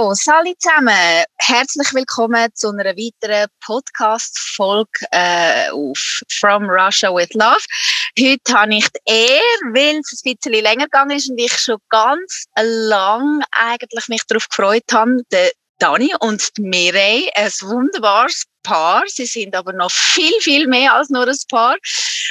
So, Sali zusammen, herzlich willkommen zu einer weiteren Podcast-Folge äh, auf From Russia with Love. Heute habe ich die Ehre, weil es ein bisschen länger gegangen ist und ich schon ganz lang eigentlich mich darauf gefreut habe, den Dani und die Mireille, ein wunderbares Paar. Sie sind aber noch viel, viel mehr als nur ein Paar.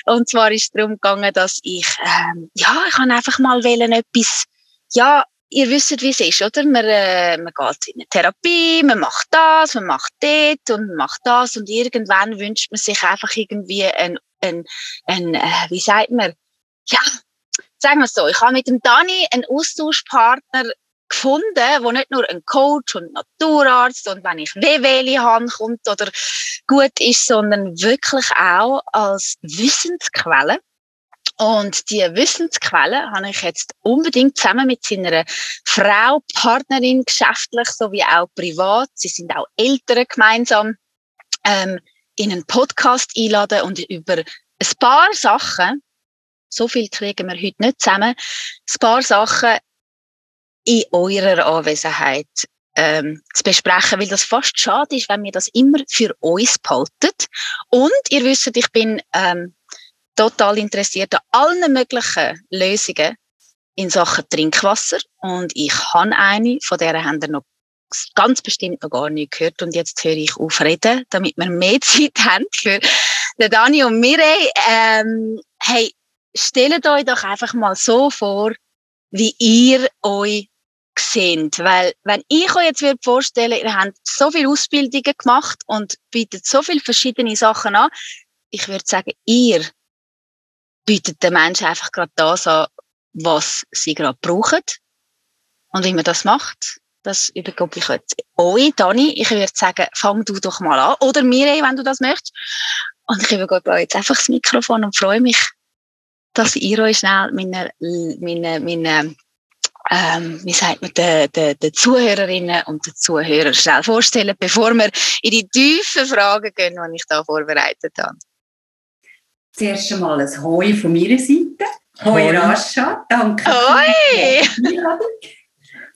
Und zwar ist es darum gegangen, dass ich, ähm, ja, ich kann einfach mal wählen, etwas, ja, ihr wisst, wie es ist, oder? Man, äh, man geht in eine Therapie, man macht das, man macht das und man macht das und irgendwann wünscht man sich einfach irgendwie ein, ein, ein äh, wie sagt man, ja, sagen wir es so, ich habe mit dem Dani einen Austauschpartner gefunden, wo nicht nur ein Coach und Naturarzt und wenn ich Wehwehli habe, kommt oder gut ist, sondern wirklich auch als Wissensquelle. Und die Wissensquelle habe ich jetzt unbedingt zusammen mit seiner Frau, Partnerin, geschäftlich sowie auch privat, sie sind auch Eltern gemeinsam, ähm, in einen Podcast einladen und über ein paar Sachen, so viel kriegen wir heute nicht zusammen, ein paar Sachen in eurer Anwesenheit ähm, zu besprechen, weil das fast schade ist, wenn wir das immer für uns behalten. Und ihr wisst, ich bin ähm, total interessiert an allen möglichen Lösungen in Sachen Trinkwasser. Und ich habe eine, von der haben wir noch ganz bestimmt noch gar nicht gehört. Und jetzt höre ich auf reden, damit wir mehr Zeit haben für den Dani und Mireille. Ähm, hey, stellt euch doch einfach mal so vor, wie ihr euch seht. Weil, wenn ich euch jetzt würde vorstellen, ihr habt so viele Ausbildungen gemacht und bietet so viele verschiedene Sachen an, ich würde sagen, ihr bietet den Menschen einfach gerade das an, was sie gerade brauchen. Und wie man das macht, das übergebe ich jetzt euch, Dani. Ich würde sagen, fang du doch mal an. Oder Mireille, wenn du das möchtest. Und ich übergebe euch jetzt einfach das Mikrofon und freue mich, dass ihr euch schnell meine, meine, meine ähm, wie sagt man, den, den, den Zuhörerinnen und den Zuhörern schnell vorstellen, bevor wir in die tiefen Fragen gehen, die ich da vorbereitet habe. Zuerst einmal ein Hoi von meiner Seite. Hoi, Hoi. Rascha, danke. Hoi!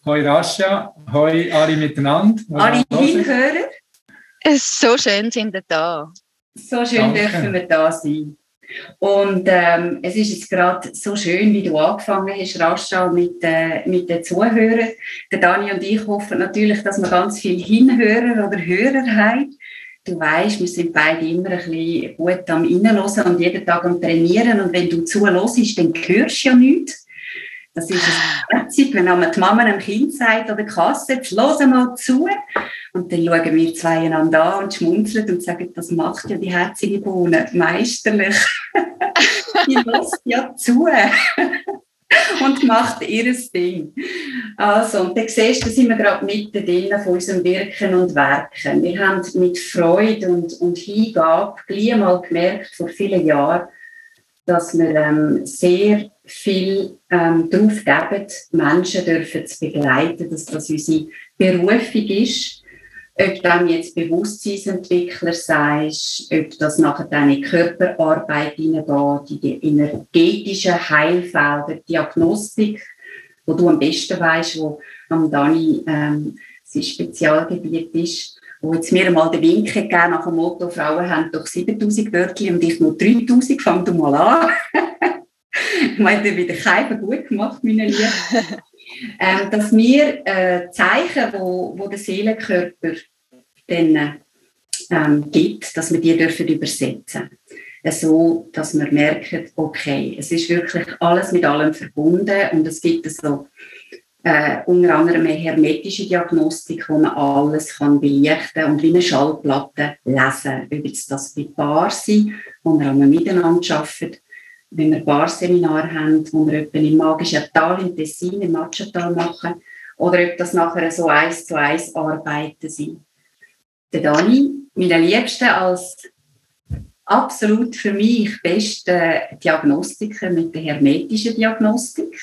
Hoi Rascha, hoi alle miteinander. Alle Hinhörer. So schön sind wir da. So schön danke. dürfen wir da sein. Und ähm, es ist jetzt gerade so schön, wie du angefangen hast, Rascha, mit, äh, mit den Zuhörern. Der Dani und ich hoffen natürlich, dass wir ganz viele Hinhörer oder Hörer haben du weißt, wir sind beide immer ein bisschen gut am Reinhören und jeden Tag am Trainieren. Und wenn du zuhörst, dann hörst du ja nichts. Das ist Prinzip, wenn die Mama einem Kind sagt oder Kasse, jetzt hören mal zu. Und dann schauen wir zwei einander an und schmunzeln und sagen, das macht ja die herzige Bohne meisterlich. die lässt ja zu und macht ihr Ding. Also, und dann siehst du, da sind wir gerade mittendrin von unserem Wirken und Werken. Wir haben mit Freude und, und Hingabe gleich mal gemerkt, vor vielen Jahren, dass wir ähm, sehr viel ähm, darauf geben, Menschen dürfen zu begleiten, dass das unsere Berufung ist ob du jetzt Bewusstseinsentwickler sagst, ob das nachher deine Körperarbeit hineingeht, in die energetischen Heilfelder, Diagnostik, wo du am besten weißt, wo am Dani ähm, sein Spezialgebiet ist, wo jetzt mir mal den Wink gegeben nach dem Motto, Frauen haben doch 7000 Wörter und ich nur 3000, fang du mal an. ich meine, wieder Keifen gut gemacht, meine Lieben. ähm, dass wir äh, Zeichen, wo, wo der Seelenkörper dann ähm, gibt, dass wir die dürfen übersetzen. So, dass wir merken, okay, es ist wirklich alles mit allem verbunden und es gibt so äh, unter anderem eine hermetische Diagnostik, wo man alles kann belichten und wie eine Schallplatte lesen, ob jetzt das bei Paar sind, wo wir miteinander arbeiten, wenn wir Barseminare haben, wo wir etwa im magischen Tal in Tessin, im Matschental machen, oder ob das nachher so eins zu eins Arbeiten sind. Der Dani, meine Liebste als absolut für mich beste Diagnostiker mit der hermetischen Diagnostik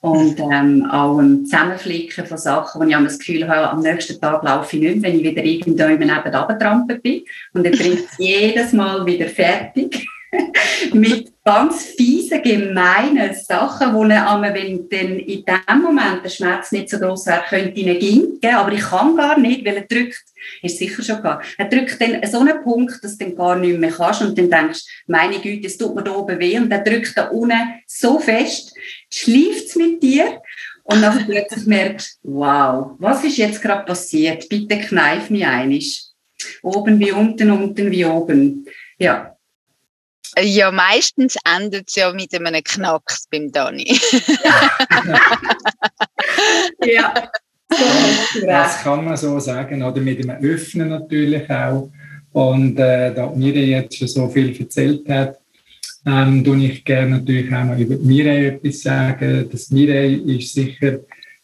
und ähm, auch ein Zusammenflicken von Sachen, wo ich das Gefühl habe, am nächsten Tag laufe ich nicht, wenn ich wieder irgendwo nebenan bin und er bringt es jedes Mal wieder fertig. mit ganz fiesen, gemeinen Sachen, wo er, wenn dann in dem Moment der Schmerz nicht so groß wäre, könnte ich ihn gehen, aber ich kann gar nicht, weil er drückt, ist sicher schon klar, er drückt dann so einen Punkt, dass du dann gar nicht mehr kannst und dann denkst, meine Güte, es tut mir da oben weh und er drückt da unten so fest, schläft es mit dir und dann plötzlich merkst wow, was ist jetzt gerade passiert? Bitte kneif mich einig. Oben wie unten, unten wie oben. Ja. Ja, meistens endet es ja mit einem Knacks beim Dani. ja. Das kann man so sagen, oder mit dem Öffnen natürlich auch. Und äh, da mir jetzt schon so viel erzählt hat, ähm, tue ich gerne natürlich auch noch über Mireille etwas sagen. Das Mireille ist sicher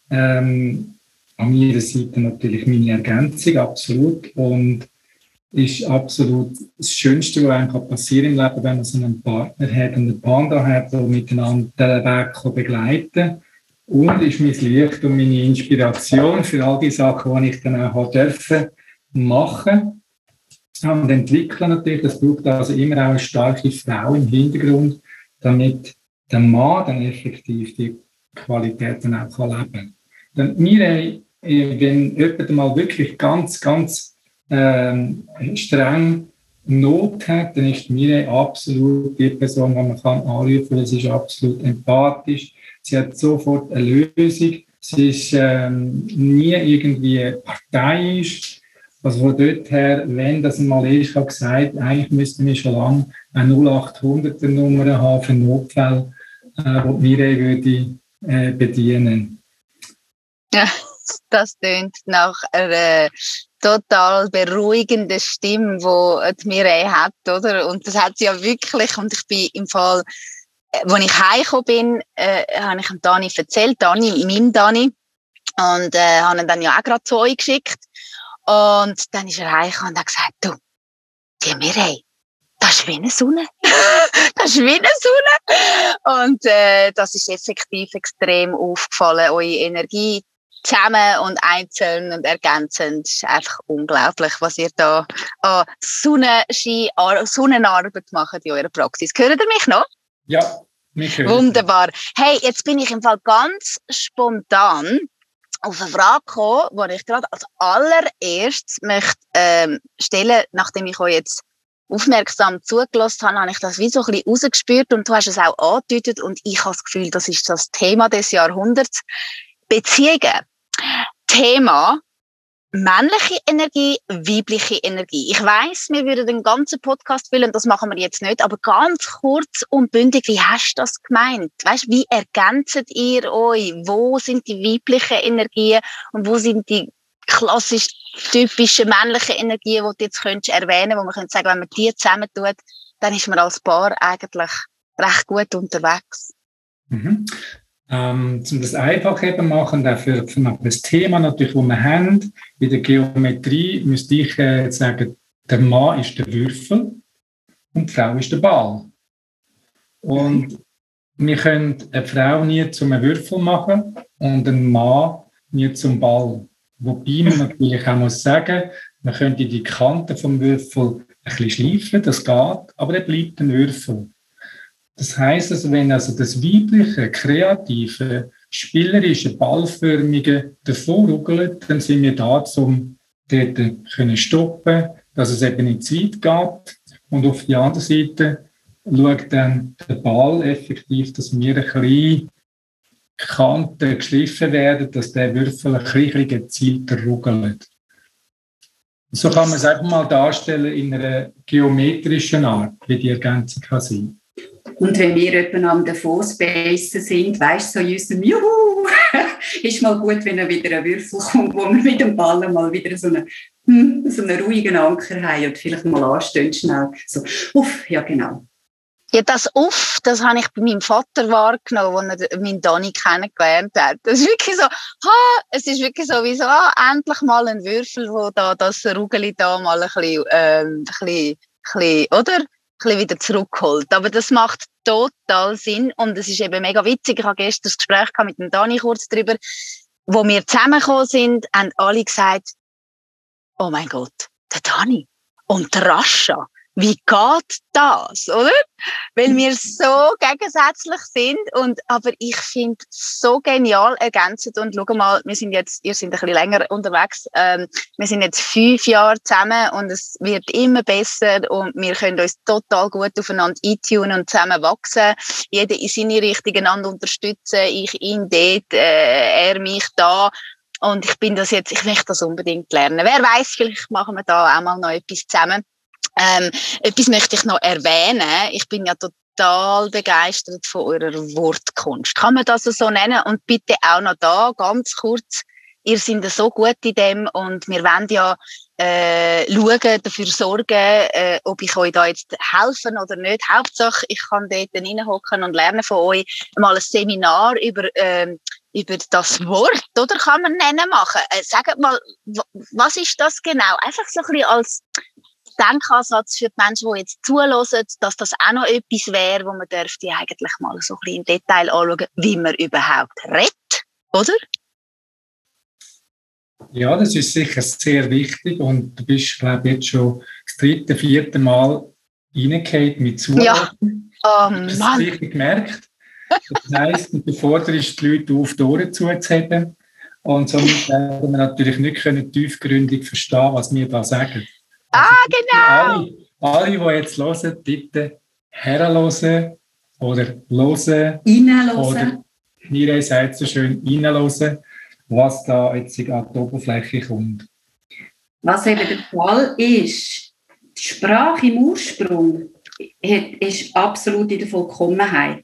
ähm, an meiner Seite natürlich meine Ergänzung, absolut. Und ist absolut das Schönste, was einem passieren im Leben, wenn man so einen Partner hat und einen Panda hat, der miteinander den Weg begleiten kann. Und ist mein Licht und meine Inspiration für all die Sachen, die ich dann auch dürfen machen und entwickeln natürlich. Das braucht also immer auch eine starke Frau im Hintergrund, damit der Mann dann effektiv die Qualitäten auch leben kann. Denn mir, wenn jemand mal wirklich ganz, ganz ähm, streng Not hat, dann ist mir absolut die Person, die man kann anrufen kann. Sie ist absolut empathisch. Sie hat sofort eine Lösung. Sie ist ähm, nie irgendwie parteiisch. Also von dort her, wenn das mal ist, habe gesagt, eigentlich müssten wir schon lange eine 0800er Nummer haben für Notfälle, äh, die Mireille würde äh, bedienen. Ja, das klingt nach einer total beruhigenden Stimme, die Mireille hat, oder? Und das hat sie ja wirklich. Und ich bin im Fall, äh, ich heimgekommen bin, äh, habe ich dem Dani erzählt, Dani, meinem Dani, und äh, habe ihn dann ja auch gerade zu euch geschickt. Und dann ist er heimgekommen und hat gesagt, du, die Mireille, das ist wie eine Sonne. das ist wie eine Sonne. Und äh, das ist effektiv extrem aufgefallen, eure Energie zusammen und einzeln und ergänzend. Es ist einfach unglaublich, was ihr da an Sonnenschein, Sonnenarbeit macht in eurer Praxis. Hört ihr mich noch? Ja, mich hört. Wunderbar. Hey, jetzt bin ich im Fall ganz spontan auf eine Frage gekommen, die ich gerade als allererstes möchte ähm, stellen, nachdem ich euch jetzt aufmerksam zugelassen habe, habe ich das wie so ein bisschen rausgespürt und du hast es auch angedeutet und ich habe das Gefühl, das ist das Thema des Jahrhunderts. Beziehungen. Thema männliche Energie, weibliche Energie. Ich weiß, wir würden den ganzen Podcast füllen, das machen wir jetzt nicht, aber ganz kurz und bündig, wie hast du das gemeint? Weißt, wie ergänzt ihr euch? Wo sind die weiblichen Energien und wo sind die klassisch typischen männlichen Energien, die du jetzt könntest erwähnen, wo man könnte sagen, wenn man die zusammentut, dann ist man als Paar eigentlich recht gut unterwegs. Mhm. Ähm, um das einfach eben machen, dafür für das Thema natürlich, wo wir haben, in der Geometrie müsste ich äh, sagen, der Mann ist der Würfel und die Frau ist der Ball. Und wir können eine Frau nie zum Würfel machen und einen Mann nie zum Ball. Wobei man natürlich auch muss sagen, man könnte die Kante vom Würfel ein bisschen schleifen, das geht, aber er bleibt ein Würfel. Das heißt also, wenn also das weibliche, kreative, spielerische, ballförmige davor ruckelt, dann sind wir da, um dort können stoppen, dass es eben nicht zu weit geht. Und auf die andere Seite schaut dann der Ball effektiv, dass wir ein bisschen Kanten geschliffen werden, dass der Würfel ein bisschen gezielter ruckelt. So kann man es einfach mal darstellen in einer geometrischen Art, wie die Ergänzung kann sein. Und wenn wir etwa am Davos sind, weißt du, so unserem Juhu, ist mal gut, wenn wieder ein Würfel kommt, wo wir mit dem Ball mal wieder so einen, hm, so einen ruhigen Anker haben und vielleicht mal anstehen schnell. So, uff, ja genau. Ja, das Uff, das habe ich bei meinem Vater wahrgenommen, als er meinen Donny kennengelernt hat. Das ist wirklich so, ha, es ist wirklich so wie so, ah, endlich mal ein Würfel, wo da das Rugeli da mal ein bisschen, ähm, ein bisschen, ein bisschen oder? Bisschen wieder zurückholt. Aber das macht total Sinn und es ist eben mega witzig. Ich habe gestern das Gespräch mit dem Dani kurz drüber, wo wir zusammengekommen sind, haben alle gesagt, oh mein Gott, der Dani und der Rascha, wie geht das, oder? Weil wir so gegensätzlich sind und, aber ich finde so genial ergänzend und schau mal, wir sind jetzt, ihr seid ein bisschen länger unterwegs, ähm, wir sind jetzt fünf Jahre zusammen und es wird immer besser und wir können uns total gut aufeinander eintunen und zusammen wachsen. Jeder in seine Richtung einander unterstützen, ich ihn dort, äh, er mich da. Und ich bin das jetzt, ich möchte das unbedingt lernen. Wer weiß, vielleicht machen wir da auch mal noch etwas zusammen. Ähm, etwas möchte ich noch erwähnen. Ich bin ja total begeistert von eurer Wortkunst. Kann man das so nennen? Und bitte auch noch da ganz kurz. Ihr seid so gut in dem und wir wollen ja äh, schauen, dafür sorgen, äh, ob ich euch da jetzt helfen oder nicht. Hauptsache, ich kann dort reinhocken und lernen von euch mal ein Seminar über, äh, über das Wort, oder kann man nennen, machen. Äh, sagt mal, was ist das genau? Einfach so ein bisschen als Denkansatz für die Menschen, die jetzt zulassen, dass das auch noch etwas wäre, wo man dürfte eigentlich mal so ein bisschen im Detail anschauen, wie man überhaupt redet, oder? Ja, das ist sicher sehr wichtig und du bist, glaube ich, jetzt schon das dritte, vierte Mal reingehauen mit Zuhören. Ja, oh, Mann. Hast du richtig gemerkt? Das heisst, du forderst die Leute auf, die Ohren zuzuheben und somit werden wir natürlich nicht können tiefgründig verstehen, was wir da sagen. Ah, also, genau. Alle, alle, die jetzt hören, bitte herhören oder hören. Oder Nire sagt so schön, reinhören, was da jetzt an die Oberfläche kommt. Was eben der Fall ist, die Sprache im Ursprung ist absolut in der Vollkommenheit.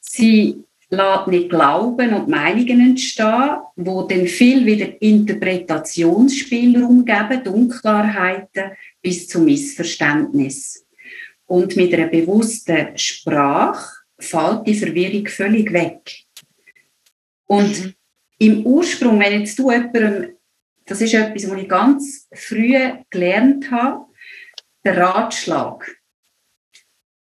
Sie lässt nicht Glauben und Meinungen entstehen, wo dann viel wieder Interpretationsspielraum geben, Unklarheiten bis zum Missverständnis. Und mit einer bewussten Sprache fällt die Verwirrung völlig weg. Und mhm. im Ursprung, wenn jetzt du jemandem, das ist etwas, was ich ganz früh gelernt habe, der Ratschlag.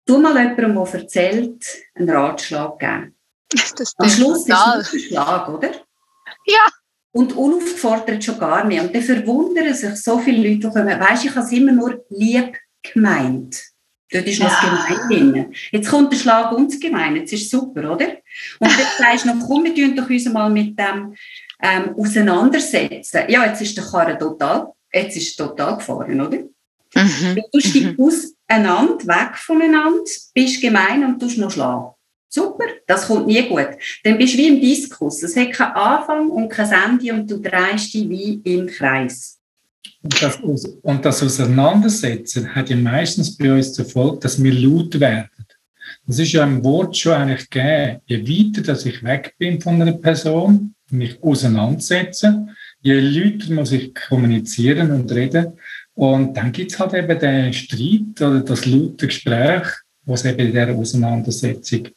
Du mal jemandem, der erzählt, einen Ratschlag geben. Am Schluss total. ist es ein Schlag, oder? Ja. Und unaufgefordert schon gar nicht. Und dann verwundern sich so viele Leute, die kommen, weisst, ich habe es immer nur lieb gemeint. Dort ist noch ja. das Gemein drin. Jetzt kommt der Schlag und das Gemein. Jetzt ist super, oder? Und dann sagst du noch, komm, wir tun doch uns mal mit dem ähm, auseinandersetzen. Ja, jetzt ist der Karren total, jetzt ist total gefahren, oder? Mhm. Du steigst mhm. auseinander, weg voneinander, bist gemein und tust noch schlagen. Super, das kommt nie gut. Dann bist du wie im Diskus. Es hat keinen Anfang und kein Ende und du drehst dich wie im Kreis. Und das, und das Auseinandersetzen hat ja meistens bei uns zur Folge, dass wir laut werden. Das ist ja im Wort schon eigentlich gegeben. Je weiter dass ich weg bin von einer Person, mich auseinandersetze, je lauter muss ich kommunizieren und reden. Und dann gibt es halt eben den Streit oder das laute Gespräch, was eben in dieser Auseinandersetzung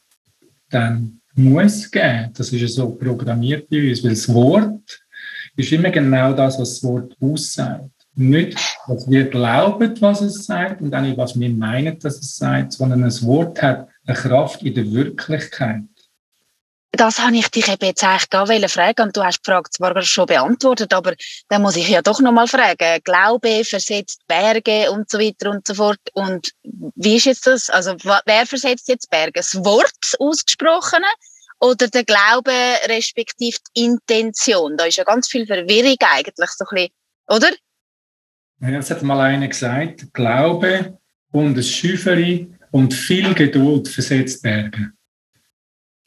dann muss geben. Das ist ja so programmiert bei uns, weil das Wort ist immer genau das, was das Wort aussagt. Nicht, was wir glauben, was es sagt und auch nicht, was wir meinen, dass es sagt, sondern ein Wort hat eine Kraft in der Wirklichkeit. Das habe ich dich eben jetzt eigentlich da fragen und du hast die Frage zwar schon beantwortet, aber dann muss ich ja doch nochmal fragen. Glaube versetzt Berge und so weiter und so fort. Und wie ist jetzt das? Also wer versetzt jetzt Berge? Das Wort, Ausgesprochene oder der Glaube respektive die Intention? Da ist ja ganz viel Verwirrung eigentlich, so ein bisschen, oder? Ja, es hat mal einer gesagt, Glaube und ein Schüffeli und viel Geduld versetzt Berge.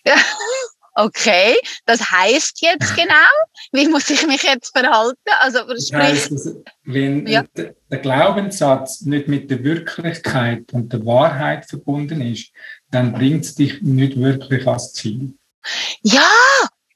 Ja. Okay, das heißt jetzt genau, wie muss ich mich jetzt verhalten? Also, das heißt, also, wenn ja. der Glaubenssatz nicht mit der Wirklichkeit und der Wahrheit verbunden ist, dann bringt es dich nicht wirklich ans Ziel. Ja,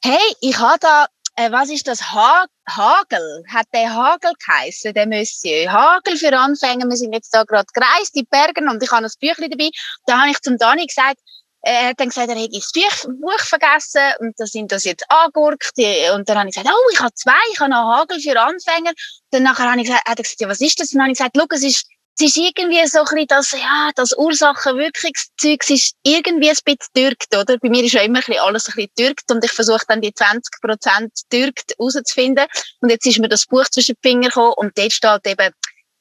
hey, ich habe da, äh, was ist das? Ha Hagel, hat der Hagel geheißen, der Monsieur. Hagel für Anfänger, wir sind jetzt da gerade gereist in Bergen und ich habe ein Büchlein dabei. Da habe ich zum Dani gesagt, er hat dann gesagt, er hätte das Buch vergessen und da sind das jetzt angurkt. Und dann habe ich gesagt, oh, ich habe zwei, ich habe noch Hagel für Anfänger. Dann nachher habe ich gesagt, hat er gesagt, ja, was ist das? Und dann habe ich gesagt, es ist, es ist irgendwie so ein bisschen das, ja, das Ursachenwirkungszeug, es ist irgendwie ein bisschen türkt, oder? Bei mir ist ja immer ein bisschen alles ein bisschen türkt und ich versuche dann die 20 Prozent türkt rauszufinden. Und jetzt ist mir das Buch zwischen den Fingern gekommen und dort steht eben,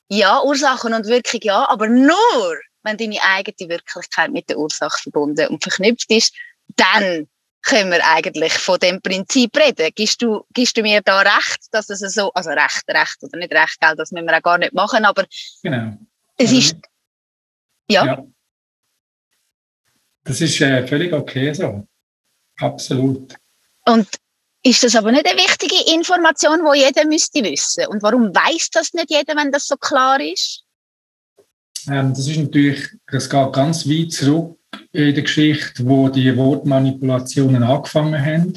ja, Ursachen und Wirkung ja, aber nur, wenn deine eigene Wirklichkeit mit der Ursache verbunden und verknüpft ist, dann können wir eigentlich von dem Prinzip reden. Gibst du, gibst du mir da recht, dass es so, also recht, recht oder nicht recht, gell, das müssen wir auch gar nicht machen, aber genau. es also, ist, ja. ja. Das ist äh, völlig okay so. Absolut. Und ist das aber nicht eine wichtige Information, die jeder müsste wissen? Und warum weiß das nicht jeder, wenn das so klar ist? Ähm, das ist natürlich, das geht ganz weit zurück in der Geschichte, wo die Wortmanipulationen angefangen haben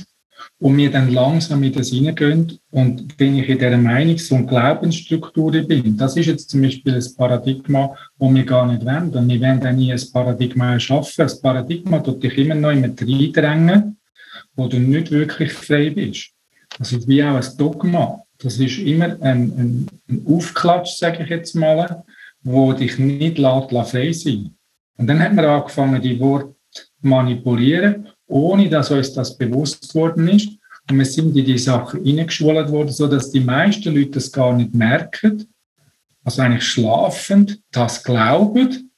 und wir dann langsam in das hineingehen. Und wenn ich in dieser Meinungs- und Glaubensstruktur bin, das ist jetzt zum Beispiel ein Paradigma, das wir gar nicht wollen. Und wir werden auch nie ein Paradigma schaffen. Das Paradigma tut dich immer noch immer reindrängen, wo du nicht wirklich frei bist. Das ist wie auch ein Dogma. Das ist immer ein, ein, ein Aufklatsch, sage ich jetzt mal, wo dich nicht lässt, frei sein und dann haben wir angefangen, die Worte manipulieren, ohne dass uns das bewusst worden ist. Und wir sind in die Sachen hineingeschult worden, so dass die meisten Leute das gar nicht merken. Also eigentlich schlafend das glauben.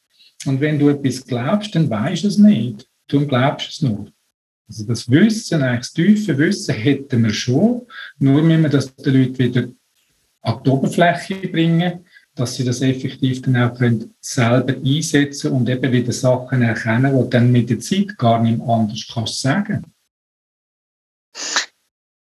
Und wenn du etwas glaubst, dann weißt du es nicht. Du glaubst es nur. Also das Wissen, eigentlich das tiefe Wissen hätten wir schon. Nur müssen wir das den Leuten wieder an die Oberfläche bringen, dass sie das effektiv dann auch können selber einsetzen und eben wieder Sachen erkennen, die dann mit der Zeit gar nicht anders kannst sagen.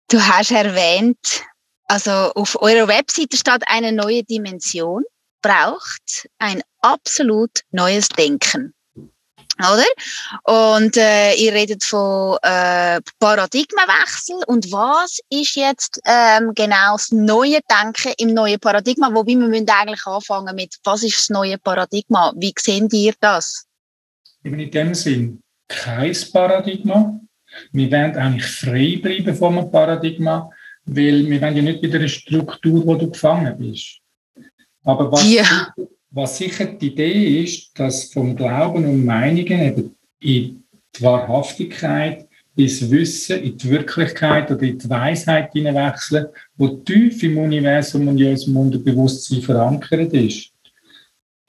Du hast erwähnt, also auf eurer Webseite steht eine neue Dimension braucht ein absolut neues Denken oder? Und äh, ihr redet von äh, Paradigmenwechsel und was ist jetzt ähm, genau das neue Denken im neuen Paradigma? Wobei wir müssen eigentlich anfangen mit, was ist das neue Paradigma? Wie sehen ihr das? in dem Sinn kein Paradigma. Wir werden eigentlich frei bleiben einem Paradigma, weil wir ja nicht wieder eine Struktur, wo du gefangen bist. Aber was, ja. Was sicher die Idee ist, dass vom Glauben und Meinungen eben in die Wahrhaftigkeit, ins Wissen, in die Wirklichkeit oder in die Weisheit hineinwechseln, wo tief im Universum und in unserem Unterbewusstsein verankert ist.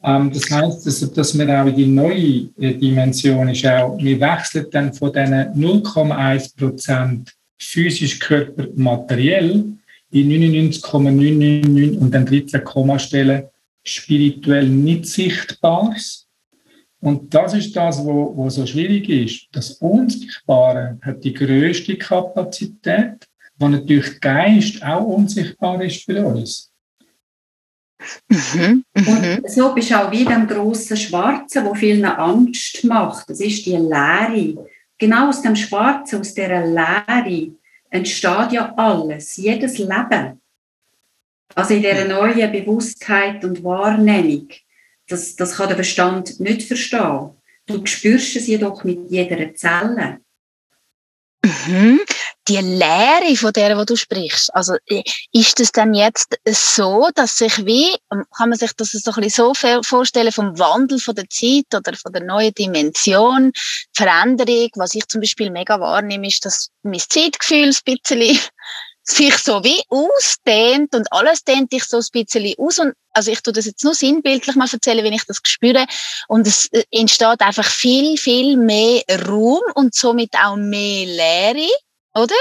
Ähm, das heißt, dass, dass wir auch in die neue äh, Dimension ist auch, wir wechseln dann von diesen 0,1 Prozent physisch Körper materiell in 99,999 und dann 13 Kommastellen spirituell nicht Sichtbares. Und das ist das, wo, wo so schwierig ist. Das Unsichtbare hat die größte Kapazität, wo natürlich Geist auch unsichtbar ist für uns. Mhm, mhm. Und so bist du auch wie dem grossen Schwarzen, wo vielen Angst macht. Das ist die Leere. Genau aus dem Schwarzen, aus dieser Leere, entsteht ja alles, jedes Leben. Also in dieser neuen Bewusstheit und Wahrnehmung, das, das kann der Verstand nicht verstehen. Du spürst es jedoch mit jeder Zelle. Mhm. Die Lehre, von der wo du sprichst, also ist es denn jetzt so, dass sich wie, ähm, kann man sich das so ein bisschen so vorstellen, vom Wandel von der Zeit oder von der neuen Dimension, Veränderung, was ich zum Beispiel mega wahrnehme, ist, dass mein Zeitgefühl ein bisschen sich so wie ausdehnt und alles dehnt sich so ein bisschen aus und also ich tue das jetzt nur sinnbildlich mal erzählen, wenn ich das spüre und es äh, entsteht einfach viel, viel mehr Raum und somit auch mehr Leere, oder?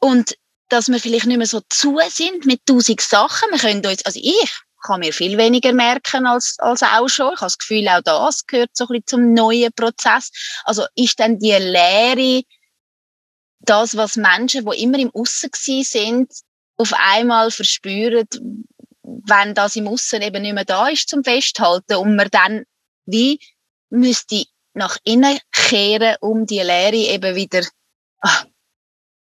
Und dass wir vielleicht nicht mehr so zu sind mit tausend Sachen. Wir können uns, also ich kann mir viel weniger merken als, als auch schon. Ich habe das Gefühl, auch das gehört so ein bisschen zum neuen Prozess. Also ist dann die Leere das, was Menschen, die immer im Aussen sind, auf einmal verspüren, wenn das im Aussen eben nicht mehr da ist zum Festhalten und man dann wie müsste nach innen kehren, um die Lehre eben wieder, ach,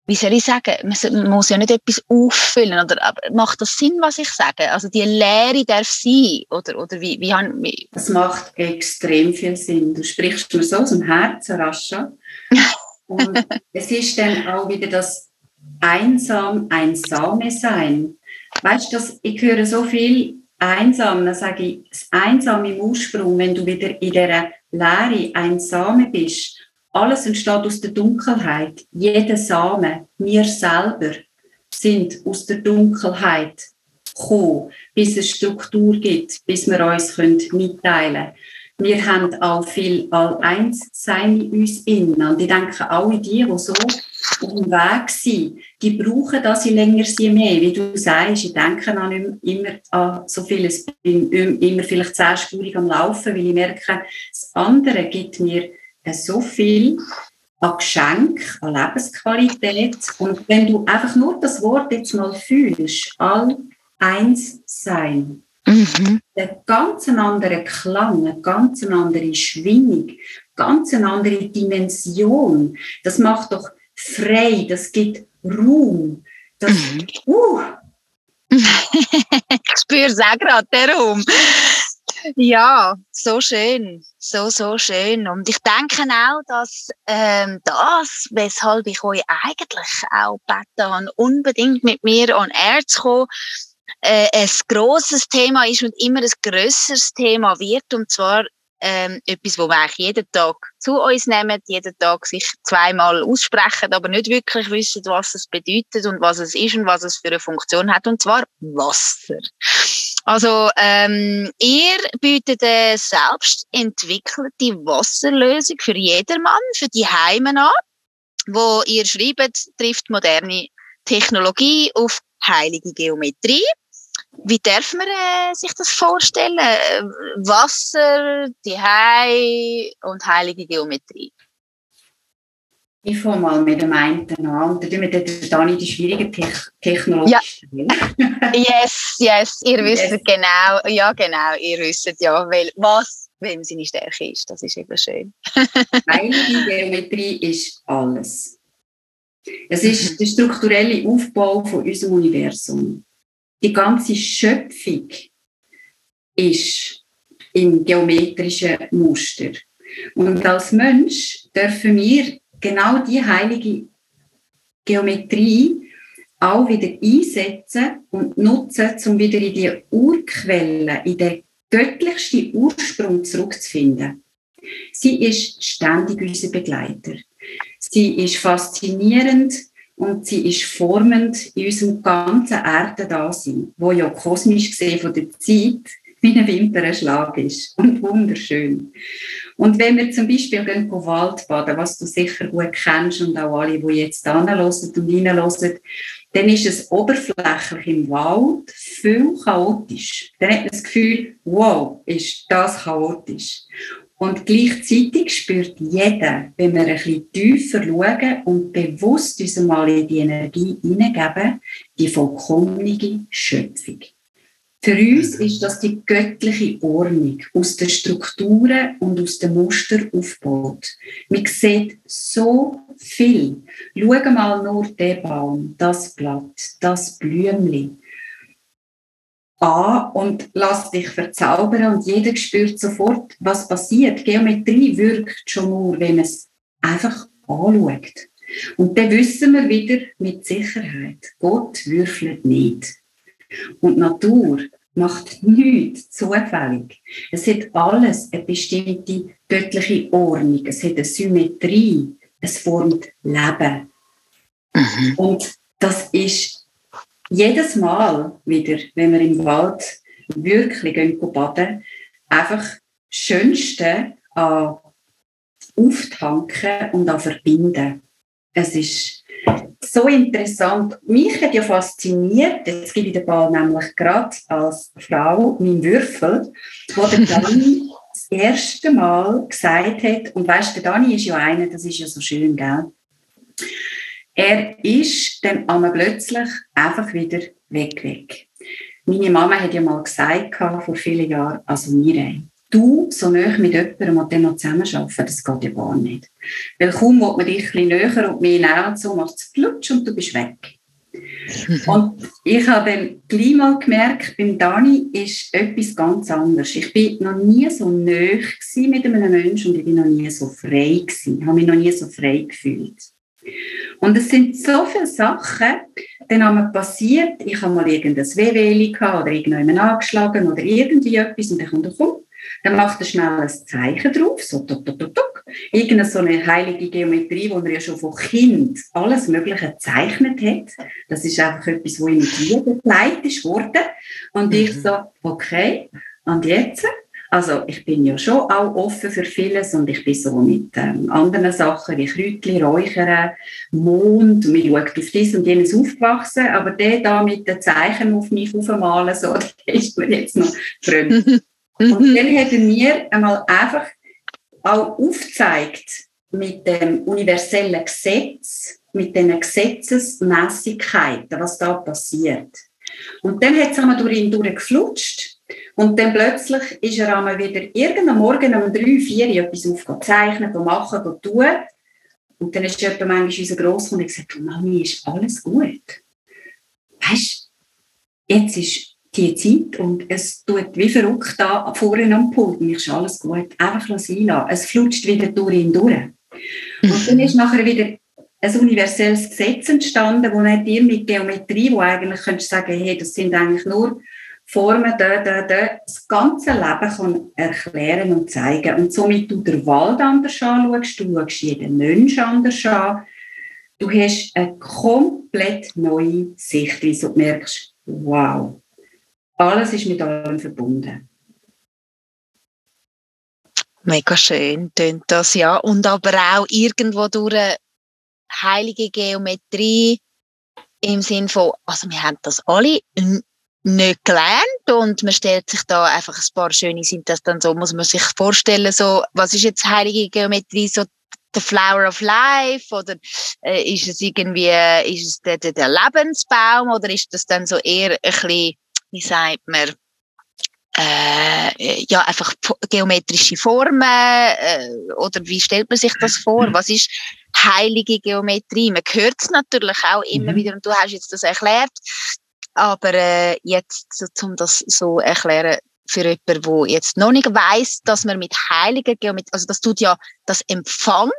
wie soll ich sagen, man muss ja nicht etwas auffüllen, oder aber macht das Sinn, was ich sage? Also die Lehre darf sein, oder, oder wie, wie, wie Das macht extrem viel Sinn. Du sprichst mir so aus dem Herzen, Rascha. Und es ist dann auch wieder das einsam, einsame sein. Weißt du, ich höre so viel einsam, dann sage ich, das einsam im Ursprung, wenn du wieder in dieser Leere einsame bist, alles entsteht aus der Dunkelheit. Jeder Same, wir selber, sind aus der Dunkelheit kommen, bis es Struktur gibt, bis wir uns mitteilen können. Wir haben auch viel All-Eins-Sein in uns innen. Und ich denke, alle die, die so auf dem Weg sind, die brauchen das, je länger sie mehr. Wie du sagst, ich denke auch nicht immer an so vieles. Ich bin immer vielleicht zehnspurig am Laufen, weil ich merke, das andere gibt mir so viel an Geschenk, an Lebensqualität. Und wenn du einfach nur das Wort jetzt mal fühlst, all eins sein, mhm. der ganz andere Klang, eine ganz andere Schwingung, ganz andere Dimension, das macht doch frei, das gibt Ruhm. Das, mhm. uh. ich spüre es auch gerade, der Raum. Ja, so schön, so, so schön. Und ich denke auch, dass ähm, das, weshalb ich euch eigentlich auch gebeten habe, unbedingt mit mir an Air zu kommen, äh, ein grosses Thema ist und immer ein grösseres Thema wird. Und zwar ähm, etwas, wo wir eigentlich jeden Tag zu uns nehmen, jeden Tag sich zweimal aussprechen, aber nicht wirklich wissen, was es bedeutet und was es ist und was es für eine Funktion hat, und zwar Wasser. Also ähm, ihr bietet eine selbst entwickelte Wasserlösung für jedermann, für die Heime an, wo ihr schreibt, trifft moderne Technologie auf heilige Geometrie. Wie darf man äh, sich das vorstellen? Wasser, die Hei und heilige Geometrie. Ich fange mal mit dem einen an und dann tun wir dann in die schwierigen Te Technologien. Ja. yes, yes, ihr wisst yes. genau, ja genau, ihr wisst ja, weil, was wem seine Stärke ist. Das ist eben schön. Heilige Geometrie ist alles. Es ist der strukturelle Aufbau von unserem Universum. Die ganze Schöpfung ist im geometrischen Muster. Und als Mensch dürfen wir genau die heilige Geometrie auch wieder einsetzen und nutzen, um wieder in die Urquelle, in den göttlichsten Ursprung zurückzufinden. Sie ist ständig unser Begleiter. Sie ist faszinierend und sie ist formend in unserem ganzen Erdendasein, wo ja kosmisch gesehen von der Zeit wie ein Wimpernschlag ist und wunderschön. Und wenn wir zum Beispiel gehen Waldbaden, was du sicher gut kennst und auch alle, die jetzt hinhören und reinhören, dann ist es oberflächlich im Wald viel chaotisch. Dann hat man das Gefühl, wow, ist das chaotisch. Und gleichzeitig spürt jeder, wenn wir ein bisschen tiefer schauen und bewusst uns mal in die Energie hineingeben, die vollkommene Schöpfung. Für uns ist das die göttliche Ordnung, aus den Strukturen und aus den Mustern aufgebaut. Man sieht so viel. Schau mal nur den Baum, das Blatt, das Blümchen an und lass dich verzaubern und jeder spürt sofort, was passiert. Geometrie wirkt schon nur, wenn man es einfach anschaut. Und dann wissen wir wieder mit Sicherheit, Gott würfelt nicht. Und Natur macht nichts zufällig. Es hat alles eine bestimmte göttliche Ordnung. Es hat eine Symmetrie. Es formt Leben. Mhm. Und das ist jedes Mal wieder, wenn wir im Wald wirklich gehen baden, einfach das Schönste an Auftanken und an Verbinden. Es ist so interessant. Mich hat ja fasziniert, jetzt gebe ich den Ball nämlich gerade als Frau, mein Würfel, wo der Dani das erste Mal gesagt hat, und weißt du, Dani ist ja einer, das ist ja so schön, gell? Er ist dann einmal plötzlich einfach wieder weg, weg. Meine Mama hat ja mal gesagt, vor vielen Jahren, also Mireille, du so näher mit jemandem und dann noch zusammenarbeiten, das geht ja gar nicht. Weil kaum will man dich ein bisschen näher und mehr näher und so, macht es flutsch und du bist weg. und ich habe dann gleich mal gemerkt, beim Dani ist etwas ganz anderes. Ich bin noch nie so näher mit einem Menschen und ich bin noch nie so frei gewesen. Ich habe mich noch nie so frei gefühlt. Und es sind so viele Sachen, dann haben passiert, ich habe mal irgendein WWL oder irgendjemand angeschlagen oder irgendwie etwas und dann kommt er, komm, dann macht er schnell ein Zeichen drauf, so tuk, tuk, tuk, tuk. Irgendeine so eine heilige Geometrie, wo er ja schon von Kind alles Mögliche gezeichnet hat. Das ist einfach etwas, wo ihm mit Liebe begleitet ist worden. Und mhm. ich so, okay, und jetzt? Also ich bin ja schon auch offen für vieles und ich bin so mit ähm, anderen Sachen wie Kräutchen, Räuchern, Mond, mir schaut auf dies und jenes aufgewachsen, aber der da mit den Zeichen auf mich aufmalen, so, der ist mir jetzt noch fremd. und dann hat er mir einmal einfach auch aufgezeigt mit dem universellen Gesetz, mit den Gesetzesmäßigkeiten, was da passiert. Und dann hat es einmal durch ihn durchgeflutscht und dann plötzlich ist er einmal wieder irgendeinen Morgen um drei, vier etwas aufgezeichnet machen, tun. Und dann ist jemand manchmal unser Gross und gesagt, oh Mami, ist alles gut. Weißt du, jetzt ist die Zeit und es tut wie verrückt da vorne am Pult und ist alles gut. Einfach lassen Es flutscht wieder durch ihn durch. Und dann ist nachher wieder ein universelles Gesetz entstanden, wo nicht ihr mit Geometrie, wo eigentlich könntest du sagen, hey, das sind eigentlich nur Formen, da, da, da, das ganze Leben kann erklären und zeigen. Und somit du den Wald anders anschaust, du schaust jeden Menschen anders an, du hast eine komplett neue Sichtweise und merkst, wow, alles ist mit allem verbunden. Mega schön tönt das, ja. Und aber auch irgendwo durch eine heilige Geometrie im Sinn von, also wir haben das alle nicht gelernt und man stellt sich da einfach ein paar schöne sind das dann so, muss man sich vorstellen, so, was ist jetzt heilige Geometrie, so the flower of life oder äh, ist es irgendwie, ist es der, der, der Lebensbaum oder ist das dann so eher ein bisschen, wie sagt man, äh, ja, einfach geometrische Formen äh, oder wie stellt man sich das vor? Was ist heilige Geometrie? Man hört es natürlich auch immer mhm. wieder und du hast jetzt das erklärt, aber äh, jetzt, so, um das so erklären, für jemanden, der jetzt noch nicht weiß, dass man mit heiliger Geometrie, also das tut ja, das empfängt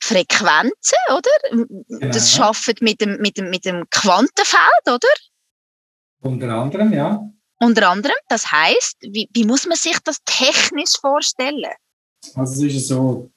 Frequenzen, oder? Genau. Das schafft mit dem, mit dem, mit dem Quantenfeld, oder? Unter anderem, ja. Unter anderem, das heißt, wie, wie muss man sich das technisch vorstellen? Also es ist so,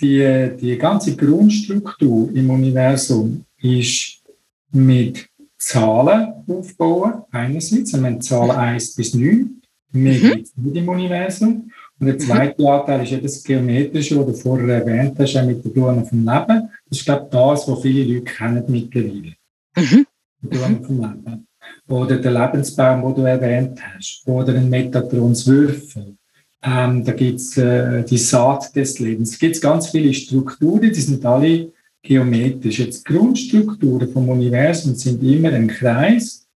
die, die ganze Grundstruktur im Universum ist mit Zahlen aufbauen, einerseits. Wir haben Zahlen 1 bis 9. Mehr mhm. gibt es nicht im Universum. Und der mhm. zweite mhm. Anteil ist ja das Geometrische, was du vorher erwähnt hast, mit der Blume vom Leben. Das ist, glaube ich, das, was viele Leute kennen mittlerweile. Mhm. Die Blume vom Leben. Oder der Lebensbaum, den du erwähnt hast. Oder ein Metatronswürfel. Ähm, da gibt es äh, die Saat des Lebens. Es gibt ganz viele Strukturen, die sind alle geometrisch. Jetzt die Grundstrukturen vom Universum sind immer ein Kreis,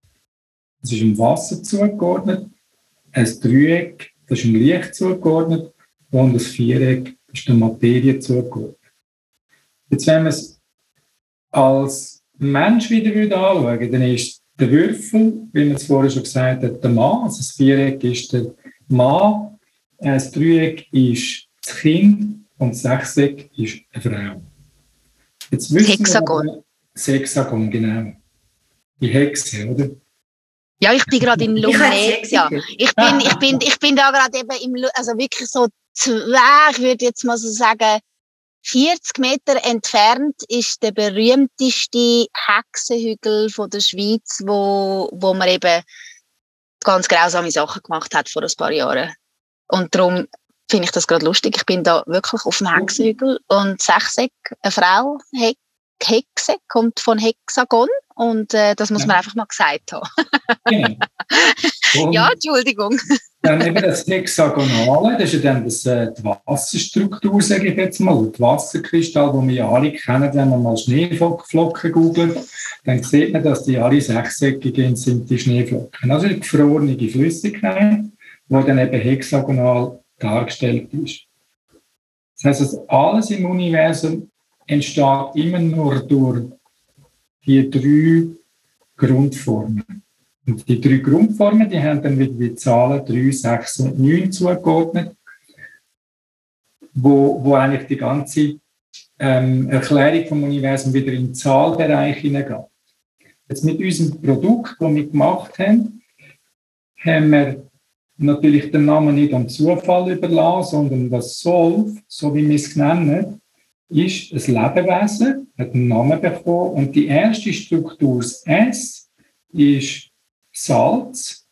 das ist dem Wasser zugeordnet, ein Dreieck, das ist dem Licht zugeordnet und das Viereck, das ist der Materie zugeordnet. Jetzt, wenn man es als Mensch wieder anschauen dann ist der Würfel, wie man es vorher schon gesagt hat, der Mann, also das Viereck ist der Mann, das Dreieck ist das Kind und das Sechseck ist eine Frau. Jetzt Hexagon. Wir, das Hexagon, genau. Die Hexe, oder? Ja, ich bin gerade in Lumesia. Ich bin, ich bin, ich bin da gerade eben im, also wirklich so zwei, ich würde jetzt mal so sagen, 40 Meter entfernt ist der berühmteste Hexenhügel von der Schweiz, wo, wo man eben ganz grausame Sachen gemacht hat vor ein paar Jahren. Und darum finde ich das gerade lustig. Ich bin da wirklich auf dem Hexenhügel und Sechseck, eine Frau, Hexe, kommt von Hexagon und äh, das muss ja. man einfach mal gesagt haben. genau. ja, Entschuldigung. Dann eben das Hexagonale, das ist ja dann das, äh, die Wasserstruktur, sage ich jetzt mal, die Wasserkristall, die wir ja alle kennen, wenn man mal Schneeflocken googelt, dann sieht man, dass die alle sechseckig sind, die Schneeflocken. Also die gefrorene Flüssigkeit, die dann eben hexagonal dargestellt ist. Das heißt, alles im Universum entsteht immer nur durch die drei Grundformen. Und die drei Grundformen, die haben dann wieder die Zahlen 3, 6 und 9 zugeordnet, wo, wo eigentlich die ganze ähm, Erklärung vom Universum wieder in den Zahlbereich hineingeht. Jetzt mit unserem Produkt, das wir gemacht haben, haben wir natürlich den Namen nicht am Zufall überlassen, sondern das Solv, so wie wir es nennen, ist ein Lebewesen, hat einen Namen bekommen und die erste Struktur, das S, ist Salz.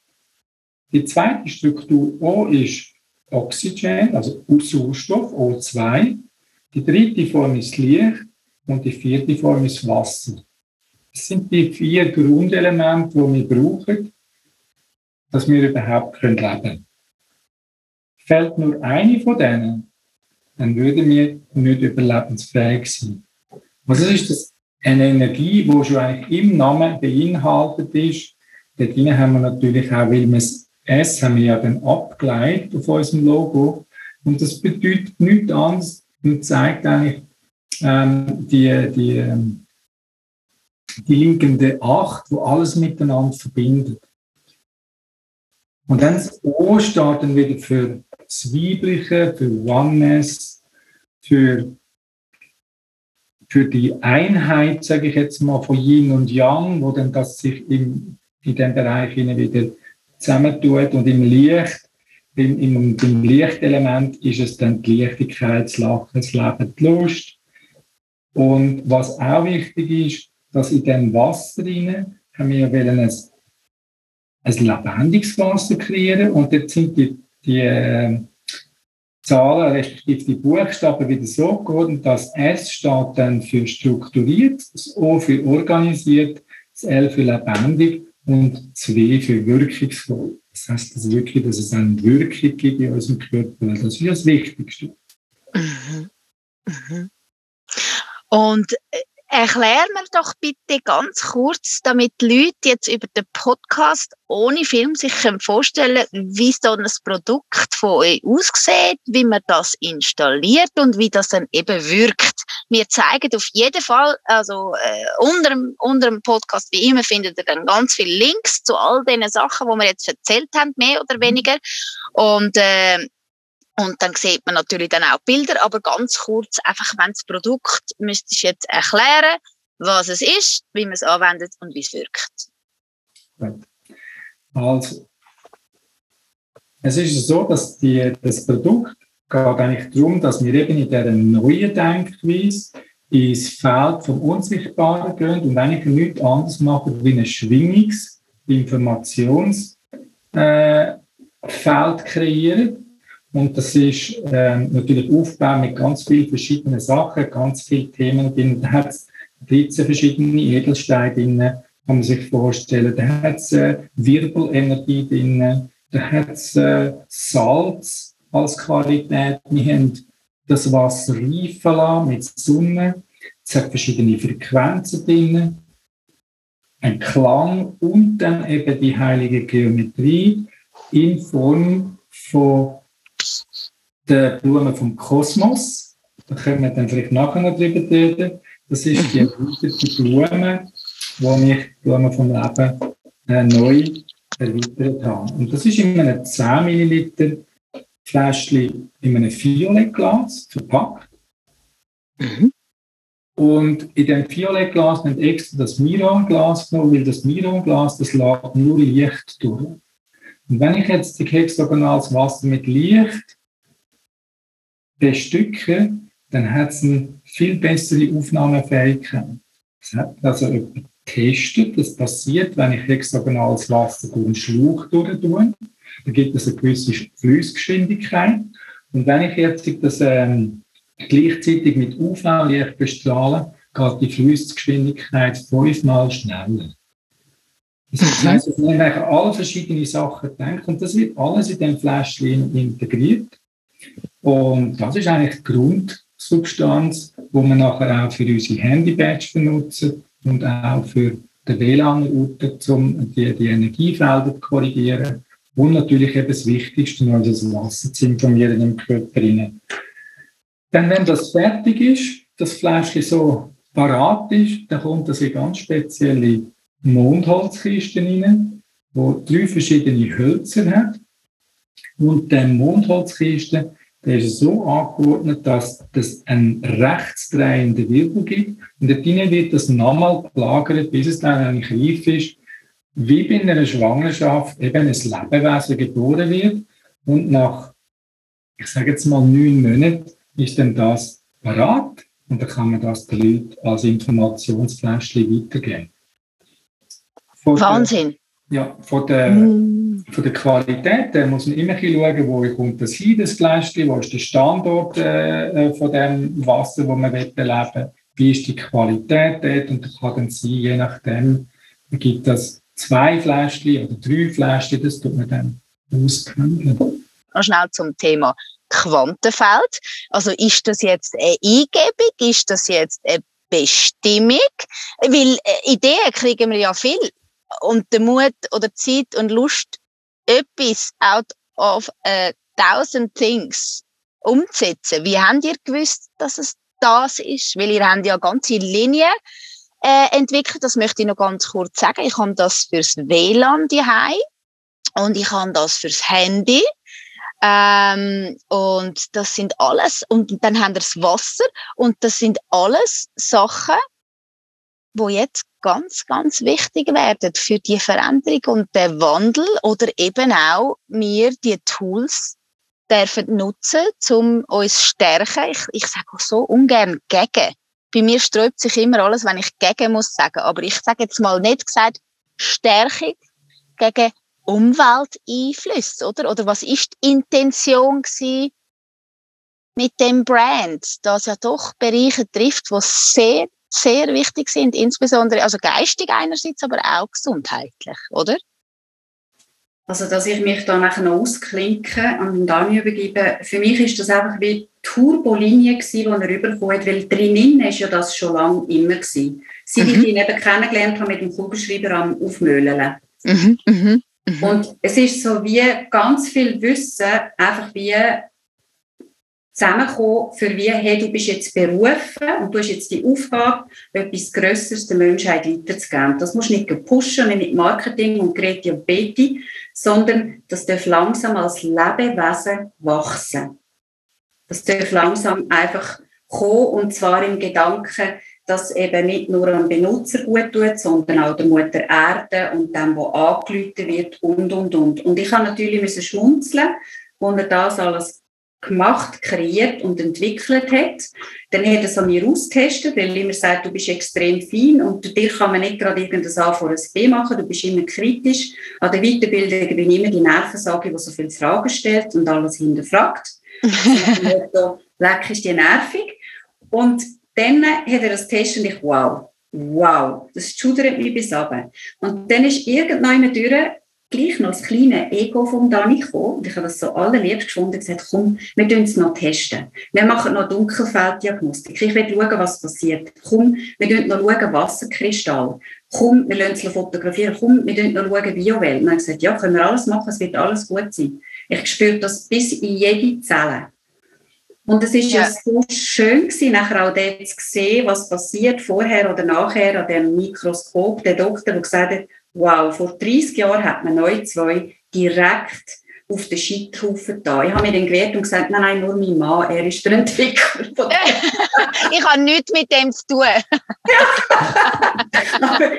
Die zweite Struktur O ist Oxygen, also Sauerstoff, O2. Die dritte Form ist Licht und die vierte Form ist Wasser. Das sind die vier Grundelemente, die wir brauchen, dass wir überhaupt leben können. Fällt nur eine von denen, dann würden wir nicht überlebensfähig sein. Also ist das eine Energie, die schon eigentlich im Namen beinhaltet ist. Dort haben wir natürlich auch, weil wir das S haben wir ja dann abgeleitet auf unserem Logo. Und das bedeutet nichts anderes und zeigt eigentlich ähm, die, die, ähm, die liegende Acht, wo alles miteinander verbindet. Und dann das O steht wieder für das Weibliche, für Oneness, für, für die Einheit, sage ich jetzt mal, von Yin und Yang, wo dann das sich im, in dem Bereich wieder zusammentut und im Licht, im, im, im Lichtelement ist es dann die Leichtigkeit, das Lachen, das Leben, die Lust. Und was auch wichtig ist, dass in dem Wasser rein haben wir ja ein, ein lebendiges Wasser kreieren und dort sind die, die äh, Zahlen, respektive die Buchstaben wieder so geworden, dass S steht dann für strukturiert, das O für organisiert, das L für lebendig und W für wirkungsvoll. Das heißt, dass, wirklich, dass es eine Wirkung gibt in unserem Körper, weil das ist das Wichtigste. Mhm. Mhm. Und äh, Erklär mir doch bitte ganz kurz, damit die Leute jetzt über den Podcast ohne Film sich vorstellen können, wie so ein Produkt von euch aussieht, wie man das installiert und wie das dann eben wirkt. Wir zeigen auf jeden Fall, also äh, unter, unter dem Podcast, wie immer, findet ihr dann ganz viele Links zu all den Sachen, die wir jetzt erzählt haben, mehr oder weniger. Und äh, und dann sieht man natürlich dann auch Bilder, aber ganz kurz, einfach wenn das Produkt, müsste ich jetzt erklären, was es ist, wie man es anwendet und wie es wirkt. Also, es ist so, dass die, das Produkt geht eigentlich darum, dass wir eben in dieser neuen Denkweise ins Feld vom Unsichtbaren gehen und eigentlich nichts anderes machen wie ein Schwingungs-Informationsfeld äh, kreieren und das ist äh, natürlich aufgebaut mit ganz vielen verschiedenen Sachen, ganz vielen Themen drin. Da hat es 13 verschiedene Edelsteine drin, kann man sich vorstellen. Da hat es äh, Wirbelenergie drin. Da hat es äh, Salz als Qualität. Wir haben das Wasser reifen lassen mit Sonne. Es hat verschiedene Frequenzen drin. Ein Klang und dann eben die heilige Geometrie in Form von der Blume vom Kosmos. Da können wir dann vielleicht nachher noch drüber reden. Das ist die mhm. erweiterte Blume, die ich die Blume vom Leben äh, neu erweitert habe. Und das ist in einem 10 Milliliter Fläschchen in einem Violettglas verpackt. Mhm. Und in dem Violettglas haben extra das Mironglas genommen, weil das Mironglas, das lädt nur Licht durch. Und wenn ich jetzt die hexagonales Wasser mit Licht bestücke, dann hat es eine viel bessere Aufnahmefähigkeit. Das hat also jemand getestet. Das passiert, wenn ich hexagonales Wasser durch einen Schlauch tue. Da gibt es eine gewisse Fließgeschwindigkeit. Und wenn ich jetzt das ähm, gleichzeitig mit UV-Licht bestrahle, geht die Fließgeschwindigkeit fünfmal schneller. Das heisst, es werden alle verschiedene Sachen gedacht und das wird alles in dem Fläschchen integriert. Und das ist eigentlich die Grundsubstanz, die wir nachher auch für unsere Handybadge benutzen und auch für den WLAN-Router, um die, die Energiefelder zu korrigieren. Und natürlich eben das Wichtigste, noch das Wasser zu informieren im Körper. Dann, wenn das fertig ist, das Fläschchen so parat ist, dann kommt das in ganz spezielle Mondholzkisten rein, wo drei verschiedene Hölzer hat. Und der Mondholzkiste der ist so angeordnet, dass es einen rechtsdrehenden Wirbel gibt. Und dort wird das nochmal gelagert, bis es dann eigentlich reif ist. wie bei einer Schwangerschaft eben ein Lebewesen geboren wird und nach, ich sage jetzt mal neun Monaten, ist dann das parat und dann kann man das den Leuten als Informationsfläschchen weitergeben. Von Wahnsinn! Ja, von der, mm. von der Qualität da muss man immer schauen, wo kommt das hin, das Fläschchen, wo ist der Standort äh, äh von dem Wasser, wo man leben will, wie ist die Qualität dort und das kann dann sein, je nachdem, gibt es zwei Fläschchen oder drei Fläschchen, das tut man dann aushandeln. Noch schnell zum Thema Quantenfeld. Also ist das jetzt eine Eingebung? Ist das jetzt eine Bestimmung? Weil äh, Ideen kriegen wir ja viel. Und der Mut oder Zeit und Lust, etwas out of a thousand things umzusetzen. Wie habt ihr gewusst, dass es das ist? Weil ihr habt ja ganze Linien äh, entwickelt. Das möchte ich noch ganz kurz sagen. Ich habe das fürs WLAN daheim und ich habe das fürs Handy. Ähm, und das sind alles, und dann haben wir das Wasser, und das sind alles Sachen, wo jetzt ganz, ganz wichtig werden für die Veränderung und den Wandel oder eben auch wir die Tools dürfen nutzen, um uns stärken. Ich, ich sage auch so ungern gegen. Bei mir sträubt sich immer alles, wenn ich gegen muss sagen. Aber ich sage jetzt mal nicht gesagt Stärkung gegen Umwelteinflüsse, oder? Oder was ist die Intention mit dem Brand, das ja doch Bereiche trifft, die sehr, sehr wichtig sind, insbesondere also geistig einerseits, aber auch gesundheitlich, oder? Also, dass ich mich da nachher noch ausklinke und dann übergebe, für mich ist das einfach wie Turbolinie gewesen, die er rübergekommen hat, weil drinnen ist ja das schon lange immer gewesen. Seit mhm. ich ihn eben kennengelernt habe mit dem Kugelschreiber am Aufmöhlen. Mhm. Mhm. Mhm. Und es ist so wie ganz viel Wissen einfach wie zusammenkommen, für wie, hey, du bist jetzt berufen und du hast jetzt die Aufgabe, etwas Größeres der Menschheit weiterzugeben. Das musst du nicht pushen, nicht mit Marketing und Betty, sondern das darf langsam als Lebewesen wachsen. Das darf langsam einfach kommen und zwar im Gedanken, dass eben nicht nur am Benutzer gut tut, sondern auch der Mutter Erde und dem, wo angelüht wird und, und, und. Und ich habe natürlich schmunzeln, als er das alles gemacht, kreiert und entwickelt hat. Dann hat er es an mir austestet, weil er immer sagt, du bist extrem fein und dir kann man nicht gerade irgendein A vor ein B machen, du bist immer kritisch. An der Weiterbildung bin ich immer die Nervensage, die so viele Fragen stellt und alles hinterfragt. so, leck ist die nervig. Und dann hat er das Test und ich, wow, wow, das schudert mich bis runter. Und dann ist irgendwann durch gleich noch das kleine Ego von Dani gekommen. Und ich habe das so allerliebst gefunden und gesagt, komm, wir tun es noch testen. Wir machen noch Dunkelfelddiagnostik. Ich will schauen, was passiert. Komm, wir tun noch schauen, Wasserkristall. Komm, wir lassen es fotografieren. Komm, wir tun noch schauen, Biowelt. Und dann habe ich gesagt, ja, können wir alles machen, es wird alles gut sein. Ich spüre das bis in jede Zelle. Und es ist ja. ja so schön gewesen, nachher auch dort zu sehen, was passiert vorher oder nachher an dem Mikroskop. Der Doktor, der gesagt hat, wow, vor 30 Jahren hat man neu zwei direkt auf den Scheiterhaufen da. Ich habe mir dann gewehrt und gesagt, nein, nein, nur mein Mann, er ist der Entwickler. ich habe nichts mit dem zu tun. aber,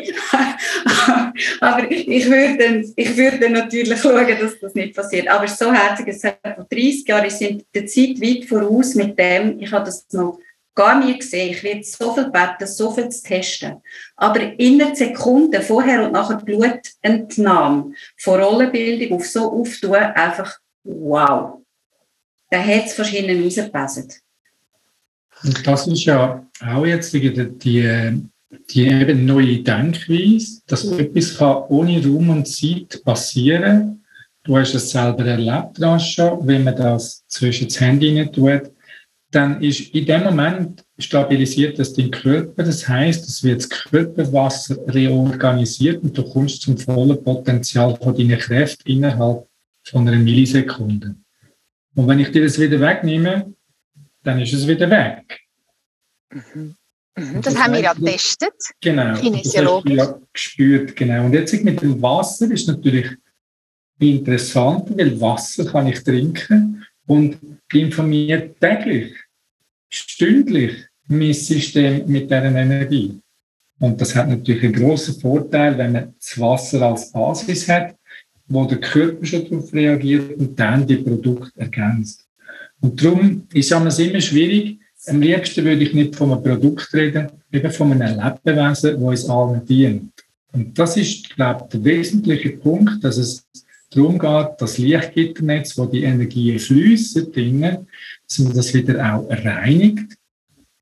aber, ich, würde, ich würde natürlich schauen, dass das nicht passiert. Aber so herzig, es hat vor 30 Jahren, ich sind der Zeit weit voraus mit dem, ich habe das noch gar nie gesehen. Ich werde so viel beten, so viel zu testen. Aber in einer Sekunde vorher und nachher Blutentnahme von Rollenbildung auf so auftun, einfach wow. Da hat es verschiedene rausgepasst. Und das ist ja auch jetzt die, die, die eben neue Denkweise, dass etwas kann ohne Raum und Zeit passieren Du hast es selber erlebt, Rascha, wenn man das zwischen das Handy nicht tut, dann ist in dem Moment stabilisiert das den Körper. Das heißt, es wird das Körperwasser reorganisiert und du kommst zum vollen Potenzial von deinen Kräften innerhalb von einer Millisekunde. Und wenn ich dir das wieder wegnehme, dann ist es wieder weg. Mhm. Das, das, haben wir ja getestet. Genau. Kinesiologisch. Das ja gespürt, genau. Und jetzt mit dem Wasser ist natürlich interessant, weil Wasser kann ich trinken und informiert täglich stündlich mein System mit dieser Energie. Und das hat natürlich einen grossen Vorteil, wenn man das Wasser als Basis hat, wo der Körper schon darauf reagiert und dann die Produkte ergänzt. Und darum ist es immer schwierig. Am liebsten würde ich nicht von einem Produkt reden, eben von einem Lebewesen, das uns allen dient. Und das ist, glaube ich, der wesentliche Punkt, dass es darum geht, das Lichtgitternetz, wo die Energien fließen, dass man das wieder auch reinigt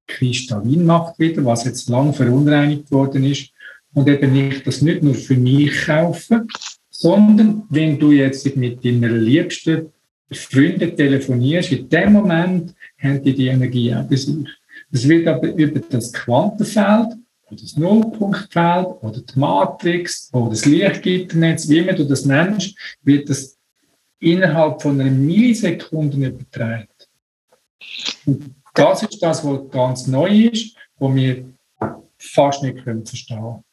kristallin macht wieder, was jetzt lang verunreinigt worden ist. Und eben nicht das nicht nur für mich kaufen, sondern wenn du jetzt mit deiner liebsten Freundin telefonierst, in dem Moment haben die die Energie auch bei sich. Das wird aber über das Quantenfeld oder das Nullpunktfeld oder die Matrix oder das Lichtgitternetz, wie immer du das nennst, wird das innerhalb von einer Millisekunde übertragen. Und das ist das, was ganz neu ist, wo wir fast nicht können verstehen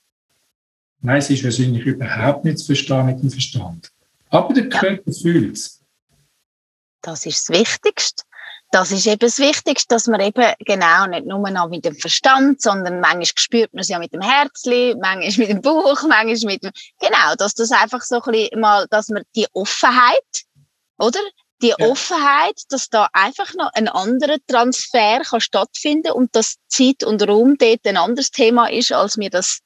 Nein, es ist wahrscheinlich überhaupt nicht zu verstehen mit dem Verstand. Aber der Körper fühlt es. Das ist das Wichtigste. Das ist eben das Wichtigste, dass man eben genau nicht nur noch mit dem Verstand, sondern manchmal spürt man es ja mit dem Herzli, manchmal mit dem Bauch, manchmal mit dem, genau, dass das einfach so ein bisschen mal, dass man die Offenheit, oder? Die ja. Offenheit, dass da einfach noch ein anderer Transfer kann stattfinden und dass Zeit und Raum dort ein anderes Thema ist, als wir das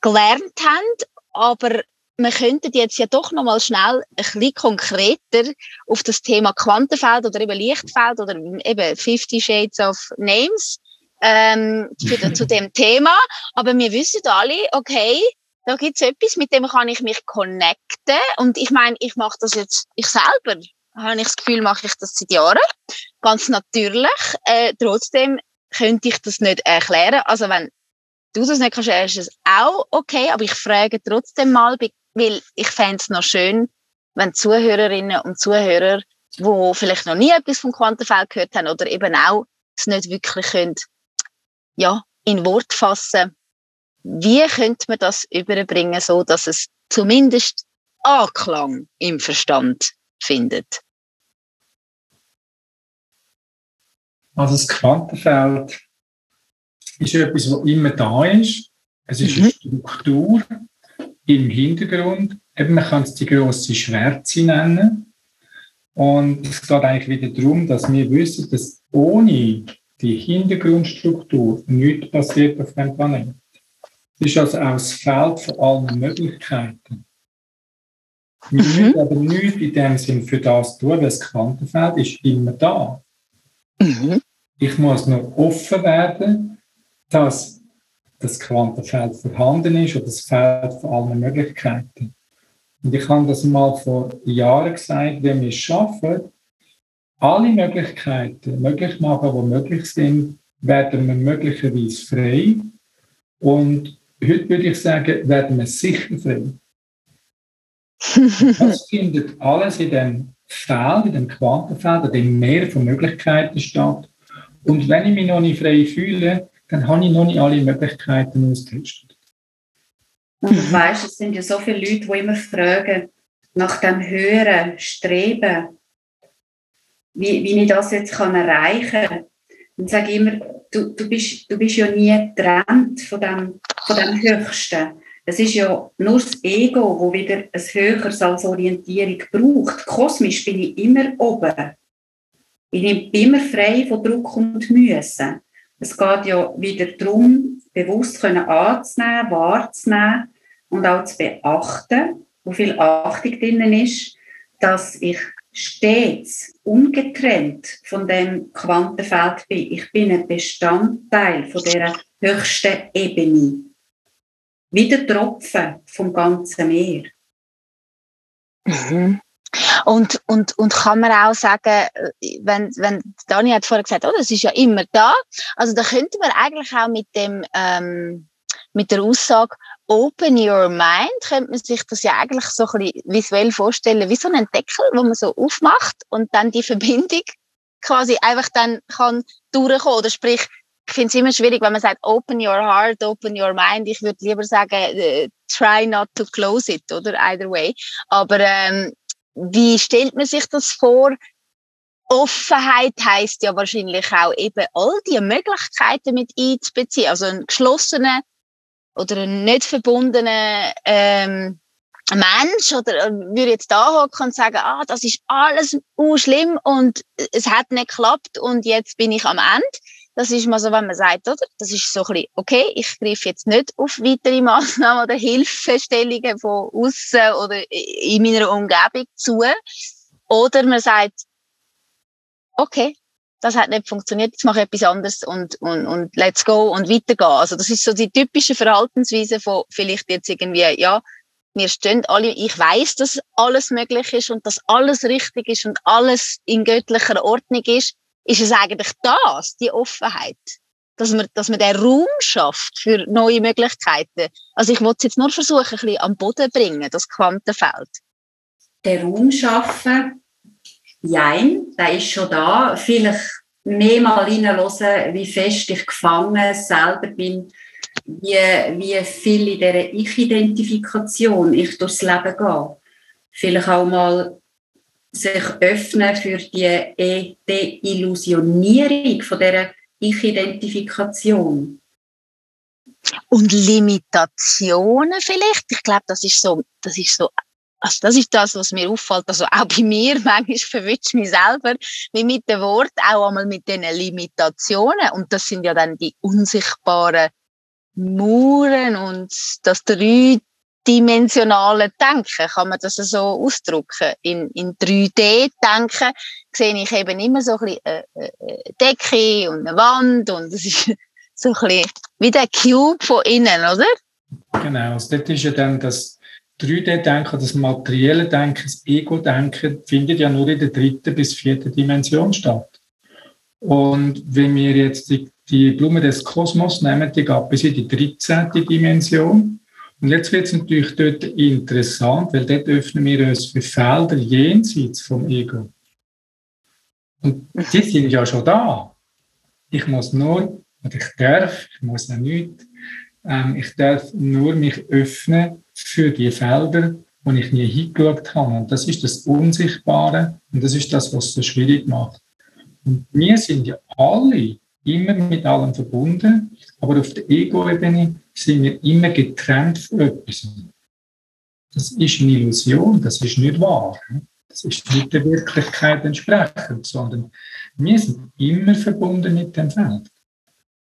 gelernt haben. Aber wir könnten jetzt ja doch noch mal schnell ein bisschen konkreter auf das Thema Quantenfeld oder eben Lichtfeld oder eben 50 Shades of Names ähm, für, zu dem Thema. Aber wir wissen alle, okay, da gibt's etwas, mit dem kann ich mich connecten. Und ich meine, ich mache das jetzt, ich selber habe ich das Gefühl, mache ich das seit Jahren. Ganz natürlich. Äh, trotzdem könnte ich das nicht erklären. Also wenn du das nicht kannst, ist es auch okay, aber ich frage trotzdem mal, weil ich fände es noch schön, wenn Zuhörerinnen und Zuhörer, die vielleicht noch nie etwas vom Quantenfeld gehört haben oder eben auch es nicht wirklich können, ja, in Wort fassen, wie könnte man das überbringen, so dass es zumindest Anklang im Verstand findet? Also das Quantenfeld ist etwas, was immer da ist. Es ist eine mhm. Struktur im Hintergrund. Eben, man kann es die grosse Schwärze nennen. Und es geht eigentlich wieder darum, dass wir wissen, dass ohne die Hintergrundstruktur nichts passiert auf dem Planeten. Es ist also auch das Feld von allen Möglichkeiten. Wir mhm. müssen aber nichts in dem Sinn für das tun, weil das Quantenfeld ist immer da. Mhm. Ich muss nur offen werden, dass das Quantenfeld vorhanden ist oder das Feld von allen Möglichkeiten. Und ich habe das mal vor Jahren gesagt, wenn wir es schaffen, alle Möglichkeiten möglich machen, die möglich sind, werden wir möglicherweise frei. Und heute würde ich sagen, werden wir sicher frei. das findet alles in dem Feld, in dem Quantenfeld, in dem Meer von Möglichkeiten statt. Und wenn ich mich noch nicht frei fühle, dann habe ich noch nicht alle Möglichkeiten ausgetestet. Und weißt, es sind ja so viele Leute, die immer fragen, nach dem höheren Streben, wie, wie ich das jetzt kann erreichen kann. Und sage immer, du, du, bist, du bist ja nie getrennt von dem, von dem Höchsten. Es ist ja nur das Ego, wo wieder ein Höheres als Orientierung braucht. Kosmisch bin ich immer oben. Ich bin immer frei von Druck und Müssen. Es geht ja wieder darum, bewusst können anzunehmen, wahrzunehmen und auch zu beachten, wo viel Achtung drinnen ist, dass ich stets ungetrennt von dem Quantenfeld bin. Ich bin ein Bestandteil von der höchsten Ebene wie der Tropfen vom ganzen Meer. Mhm. Und, und, und kann man auch sagen, wenn, wenn Dani hat vorher gesagt, oh, das ist ja immer da, also da könnte man eigentlich auch mit dem, ähm, mit der Aussage Open Your Mind, könnte man sich das ja eigentlich so ein bisschen visuell vorstellen, wie so ein Deckel, wo man so aufmacht und dann die Verbindung quasi einfach dann kann durchkommen, oder sprich, ich finde es immer schwierig, wenn man sagt, open your heart, open your mind. Ich würde lieber sagen, uh, try not to close it, oder either way. Aber ähm, wie stellt man sich das vor? Offenheit heißt ja wahrscheinlich auch eben all die Möglichkeiten mit einzubeziehen. Also ein geschlossener oder ein nicht verbundener ähm, Mensch oder äh, würde jetzt da hocken und sagen, ah, das ist alles schlimm und es hat nicht geklappt und jetzt bin ich am Ende. Das ist mal so, wenn man sagt, oder? Das ist so ein bisschen, okay, ich greife jetzt nicht auf weitere Maßnahmen oder Hilfestellungen von außen oder in meiner Umgebung zu. Oder man sagt, okay, das hat nicht funktioniert, jetzt mache ich etwas anderes und, und, und let's go und weitergehen. Also das ist so die typische Verhaltensweise von vielleicht jetzt irgendwie, ja, wir stehen alle, ich weiß, dass alles möglich ist und dass alles richtig ist und alles in göttlicher Ordnung ist, ist es eigentlich das, die Offenheit. Dass man, dass man den Raum schafft für neue Möglichkeiten. Also ich wollte es jetzt nur versuchen, ein bisschen am Boden bringen, das Quantenfeld. Den Raum schaffen, jein, der ist schon da. Vielleicht mehr mal hineinhören, wie fest ich gefangen selber bin wie, wie viel in dieser Ich-Identifikation ich durchs Leben gehe. Vielleicht auch mal sich öffnen für die Deillusionierung von dieser Ich-Identifikation. Und Limitationen vielleicht. Ich glaube, das ist so, das ist so also das ist das, was mir auffällt. Also auch bei mir, manchmal verwünscht mich selber, wie mit dem Wort, auch einmal mit diesen Limitationen. Und das sind ja dann die unsichtbaren Mauern und das dreidimensionale Denken, kann man das so ausdrücken. In, in 3D-Denken sehe ich eben immer so ein bisschen eine äh, äh, Decke und eine Wand und es ist so ein bisschen wie der Cube von innen, oder? Genau, also dort ist ja dann das 3D-Denken, das materielle Denken, das Ego-Denken findet ja nur in der dritten bis vierten Dimension statt. Und wenn wir jetzt die die Blume des Kosmos nehmen die ab bis in die 13. Dimension. Und jetzt wird es natürlich dort interessant, weil dort öffnen wir uns für Felder jenseits vom Ego. Und die sind ja schon da. Ich muss nur, und ich darf, ich muss ja nicht, ähm, ich darf nur mich öffnen für die Felder, wo ich nie hingeschaut habe. Und das ist das Unsichtbare und das ist das, was es so schwierig macht. Und wir sind ja alle immer mit allem verbunden, aber auf der Ego-Ebene sind wir immer getrennt von etwas. Das ist eine Illusion, das ist nicht wahr. Das ist nicht der Wirklichkeit entsprechend, sondern wir sind immer verbunden mit dem Feld.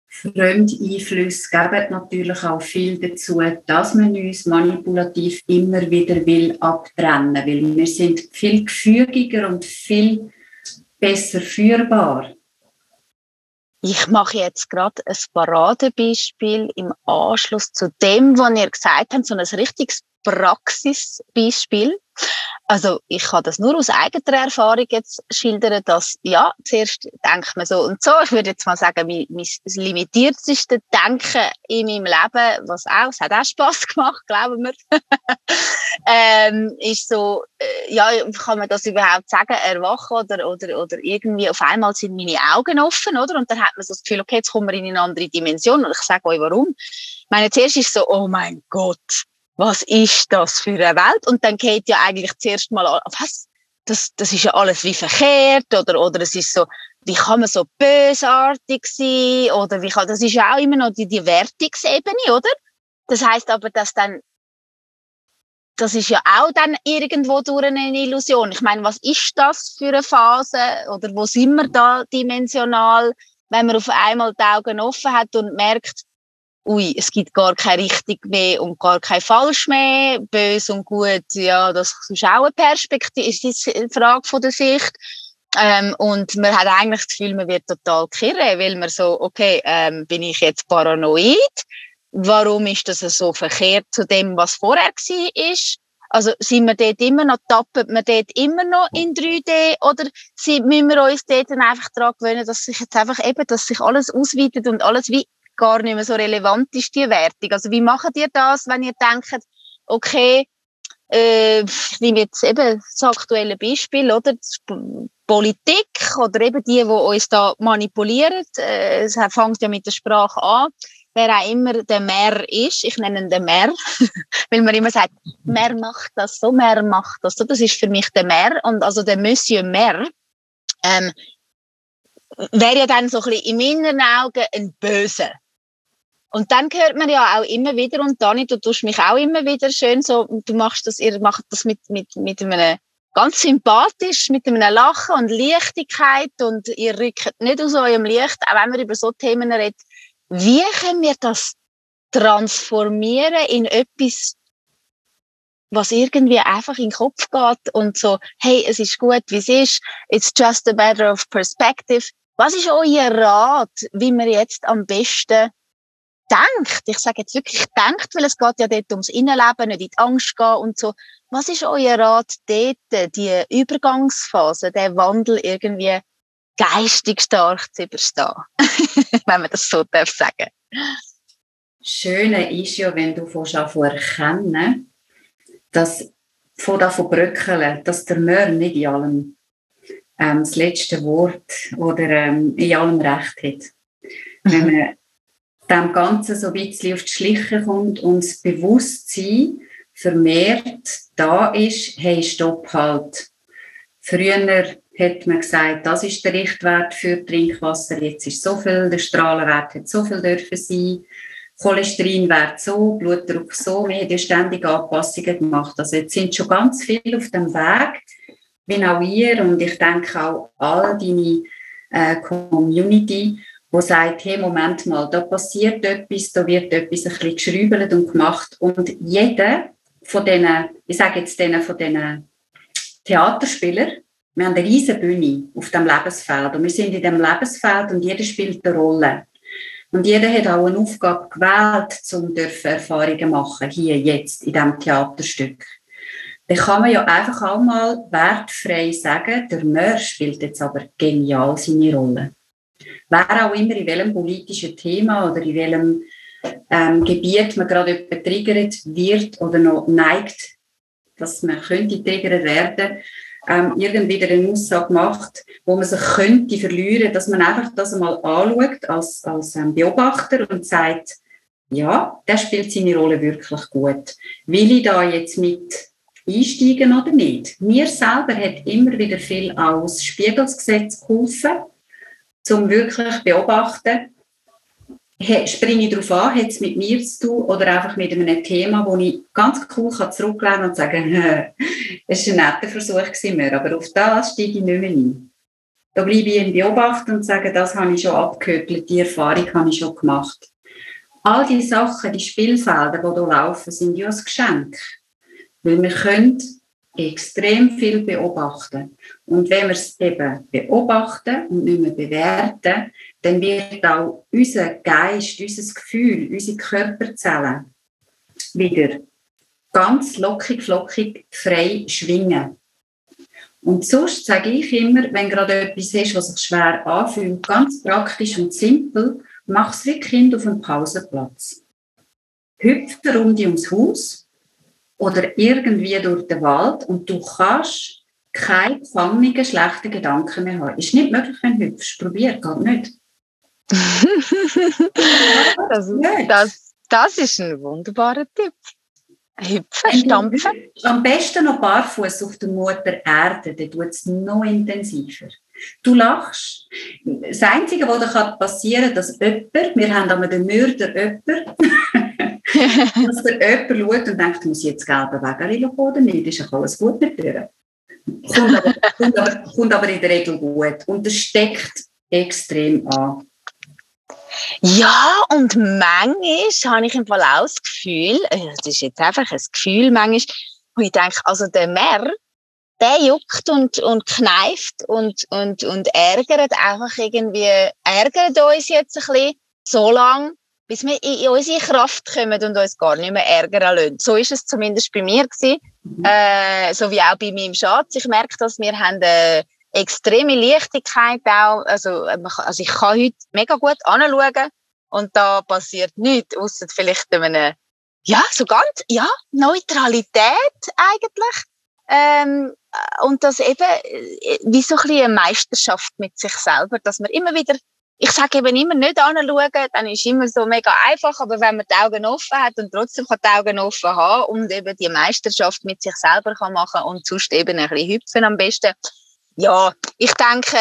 Fremdeinflüsse geben natürlich auch viel dazu, dass man uns manipulativ immer wieder will abtrennen will, wir sind viel gefügiger und viel besser führbar. Ich mache jetzt gerade ein Paradebeispiel im Anschluss zu dem, was ihr gesagt habt, so ein richtiges Praxisbeispiel. Also ich kann das nur aus eigener Erfahrung jetzt schildern, dass ja, zuerst denkt man so und so. Ich würde jetzt mal sagen, mein, mein limitierteste Denken in meinem Leben, was auch, es hat auch Spass gemacht, glauben wir, ähm, ist so, äh, ja, kann man das überhaupt sagen, erwachen oder, oder, oder irgendwie auf einmal sind meine Augen offen, oder? Und dann hat man so das Gefühl, okay, jetzt kommen wir in eine andere Dimension und ich sage euch warum. Ich meine, zuerst ist so, oh mein Gott, was ist das für eine Welt? Und dann geht ja eigentlich zuerst mal, was? Das, das ist ja alles wie verkehrt oder, oder es ist so, wie kann man so bösartig sein oder wie kann, das ist ja auch immer noch die, die Wertungsebene, oder? Das heißt aber, dass dann, das ist ja auch dann irgendwo durch eine Illusion. Ich meine, was ist das für eine Phase oder wo sind wir da dimensional, wenn man auf einmal die Augen offen hat und merkt, ui, es gibt gar keine richtig mehr und gar kein falsch mehr, böse und gut, ja, das ist auch eine Perspektive, ist eine Frage von der Sicht. Ähm, und man hat eigentlich das Gefühl, man wird total kirre, weil man so, okay, ähm, bin ich jetzt paranoid? Warum ist das so verkehrt zu dem, was vorher war? ist? Also sind wir dort immer noch, tappen wir dort immer noch in 3D oder müssen wir uns dort einfach daran gewöhnen, dass sich jetzt einfach eben, dass sich alles ausweitet und alles wie gar nicht mehr so relevant ist, die Wertung. Also wie macht ihr das, wenn ihr denkt, okay, äh, ich nehme jetzt eben das aktuelle Beispiel, oder? Politik oder eben die, die uns da manipulieren. Äh, es fängt ja mit der Sprache an. Wer auch immer der Mehr ist, ich nenne ihn den Mehr, weil man immer sagt, Mehr macht das so, Mehr macht das so. Das ist für mich der Mehr und also der Monsieur Mehr. Ähm, wäre ja dann so ein bisschen in meinen Augen ein Böser. Und dann hört man ja auch immer wieder, und Dani, du tust mich auch immer wieder schön so, du machst das, ihr macht das mit, mit, mit einem ganz sympathisch, mit einem Lachen und Leichtigkeit und ihr rückt nicht aus eurem Licht, auch wenn wir über so Themen reden. Wie können wir das transformieren in etwas, was irgendwie einfach in den Kopf geht und so, hey, es ist gut, wie es ist, it's just a matter of perspective. Was ist euer Rat, wie man jetzt am besten denkt? Ich sage jetzt wirklich denkt, weil es geht ja dort ums Innenleben, nicht in die Angst gehen und so. Was ist euer Rat dort, die Übergangsphase, der Wandel irgendwie geistig stark zu überstehen? Wenn man das so darf sagen. Schöne ist ja, wenn du von erkennen dass von davon bröckeln, dass der Mör nicht in allem ähm, das letzte Wort oder ähm, in allem Recht hat. Wenn man dem Ganzen so ein bisschen auf die Schliche kommt und das Bewusstsein vermehrt da ist, hey, stopp halt. Früher hat man gesagt, das ist der Richtwert für Trinkwasser, jetzt ist so viel, der Strahlenwert hat so viel dürfen sein. Cholesterinwert so, Blutdruck so. Wir haben ja ständig Anpassungen gemacht. Also jetzt sind schon ganz viele auf dem Weg, wie auch ihr und ich denke auch all deine äh, Community, wo sagt, hey, Moment mal, da passiert etwas, da wird etwas ein bisschen geschrübelt und gemacht und jeder von diesen, ich sage jetzt denen von diesen Theaterspielern, wir haben eine riesige Bühne auf dem Lebensfeld und wir sind in dem Lebensfeld und jeder spielt eine Rolle. Und jeder hat auch eine Aufgabe gewählt, um Erfahrungen machen, hier jetzt in diesem Theaterstück. Dann kann man ja einfach auch mal wertfrei sagen, der Mör spielt jetzt aber genial seine Rolle. Wer auch immer in welchem politischen Thema oder in welchem ähm, Gebiet man gerade triggert wird oder noch neigt, dass man könnte triggert werden, ähm, irgendwie eine Aussage macht, wo man sich könnte verlieren, dass man einfach das einmal anschaut als, als ähm, Beobachter und sagt, ja, der spielt seine Rolle wirklich gut. Will ich da jetzt mit einsteigen oder nicht? Mir selber hat immer wieder viel aus Spiegelsgesetz geholfen, zum wirklich beobachten, springe ich darauf an, hat es mit mir zu tun oder einfach mit einem Thema, wo ich ganz cool kann zurücklehnen und sagen, es war ein netter Versuch, gewesen, aber auf das steige ich nicht mehr ein. Da bleibe ich im Beobachten und sage, das habe ich schon abgehökelt, die Erfahrung habe ich schon gemacht. All die Sachen, die Spielfelder, die hier laufen, sind ja ein Geschenk. Weil wir können extrem viel beobachten. Und wenn wir es eben beobachten und nicht mehr bewerten, dann wird auch unser Geist, unser Gefühl, unsere Körperzellen wieder ganz lockig, flockig, frei schwingen. Und sonst sage ich immer, wenn gerade etwas ist, was sich schwer anfühlt, ganz praktisch und simpel, mach es wie Kind auf einem Pausenplatz. Hüpfe rund ums Haus oder irgendwie durch den Wald und du kannst keine gefangenen, schlechten Gedanken mehr haben. Ist nicht möglich, wenn du hüpfst. Probier, geht nicht. das, das, das ist ein wunderbarer Tipp. Hüpfen, stampfen. Am besten noch barfuß auf der Mutter Erde, dann tut es noch intensiver. Du lachst. Das Einzige, was da passieren kann, dass jemand, wir haben aber den Mörder jemand, dass der jemand schaut und denkt, muss ich jetzt gelbe Wägel oder nicht, ist ja alles gut mit dir. Kommt aber, kommt, aber, kommt aber in der Regel gut. Und das steckt extrem an. Ja, und manchmal habe ich im Fall auch das Gefühl, äh, das ist jetzt einfach ein Gefühl manchmal, wo ich denke, also der Mer, der juckt und, und kneift und, und, und ärgert einfach irgendwie, ärgert uns jetzt ein bisschen so lange, bis wir in unsere Kraft kommen und uns gar nicht mehr ärgern lassen. So ist es zumindest bei mir gewesen, äh, so wie auch bei meinem Schatz. Ich merke, dass wir haben äh, extreme Leichtigkeit auch. Also, also ich kann heute mega gut anschauen und da passiert nichts, außer vielleicht einem, ja, so ganz, ja, Neutralität eigentlich. Ähm, und das eben äh, wie so ein bisschen eine Meisterschaft mit sich selber, dass man immer wieder, ich sage eben immer nicht anschauen, dann ist immer so mega einfach, aber wenn man die Augen offen hat und trotzdem kann die Augen offen haben und eben die Meisterschaft mit sich selber kann machen und sonst eben ein bisschen hüpfen am besten, ja, ich denke,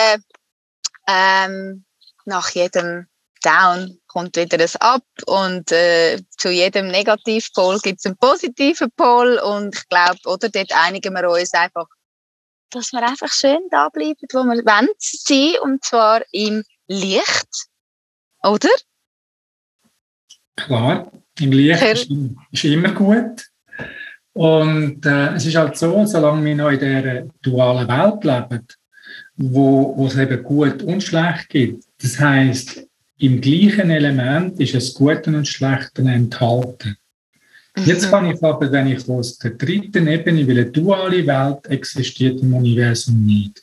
ähm, nach jedem Down kommt wieder ein Ab und äh, zu jedem Negativpol gibt es einen positiven Pol und ich glaube, oder dort einigen wir uns einfach, dass wir einfach schön da bleiben, wo wir wollen sein und zwar im Licht, oder? Klar, im Licht ist, ist, immer gut. Und äh, es ist halt so, solange wir noch in dieser dualen Welt leben, wo, wo es eben gut und schlecht gibt, das heißt, im gleichen Element ist es Gute und Schlechte enthalten. Jetzt mhm. kann ich aber, wenn ich aus der dritten Ebene, weil eine duale Welt existiert im Universum nicht.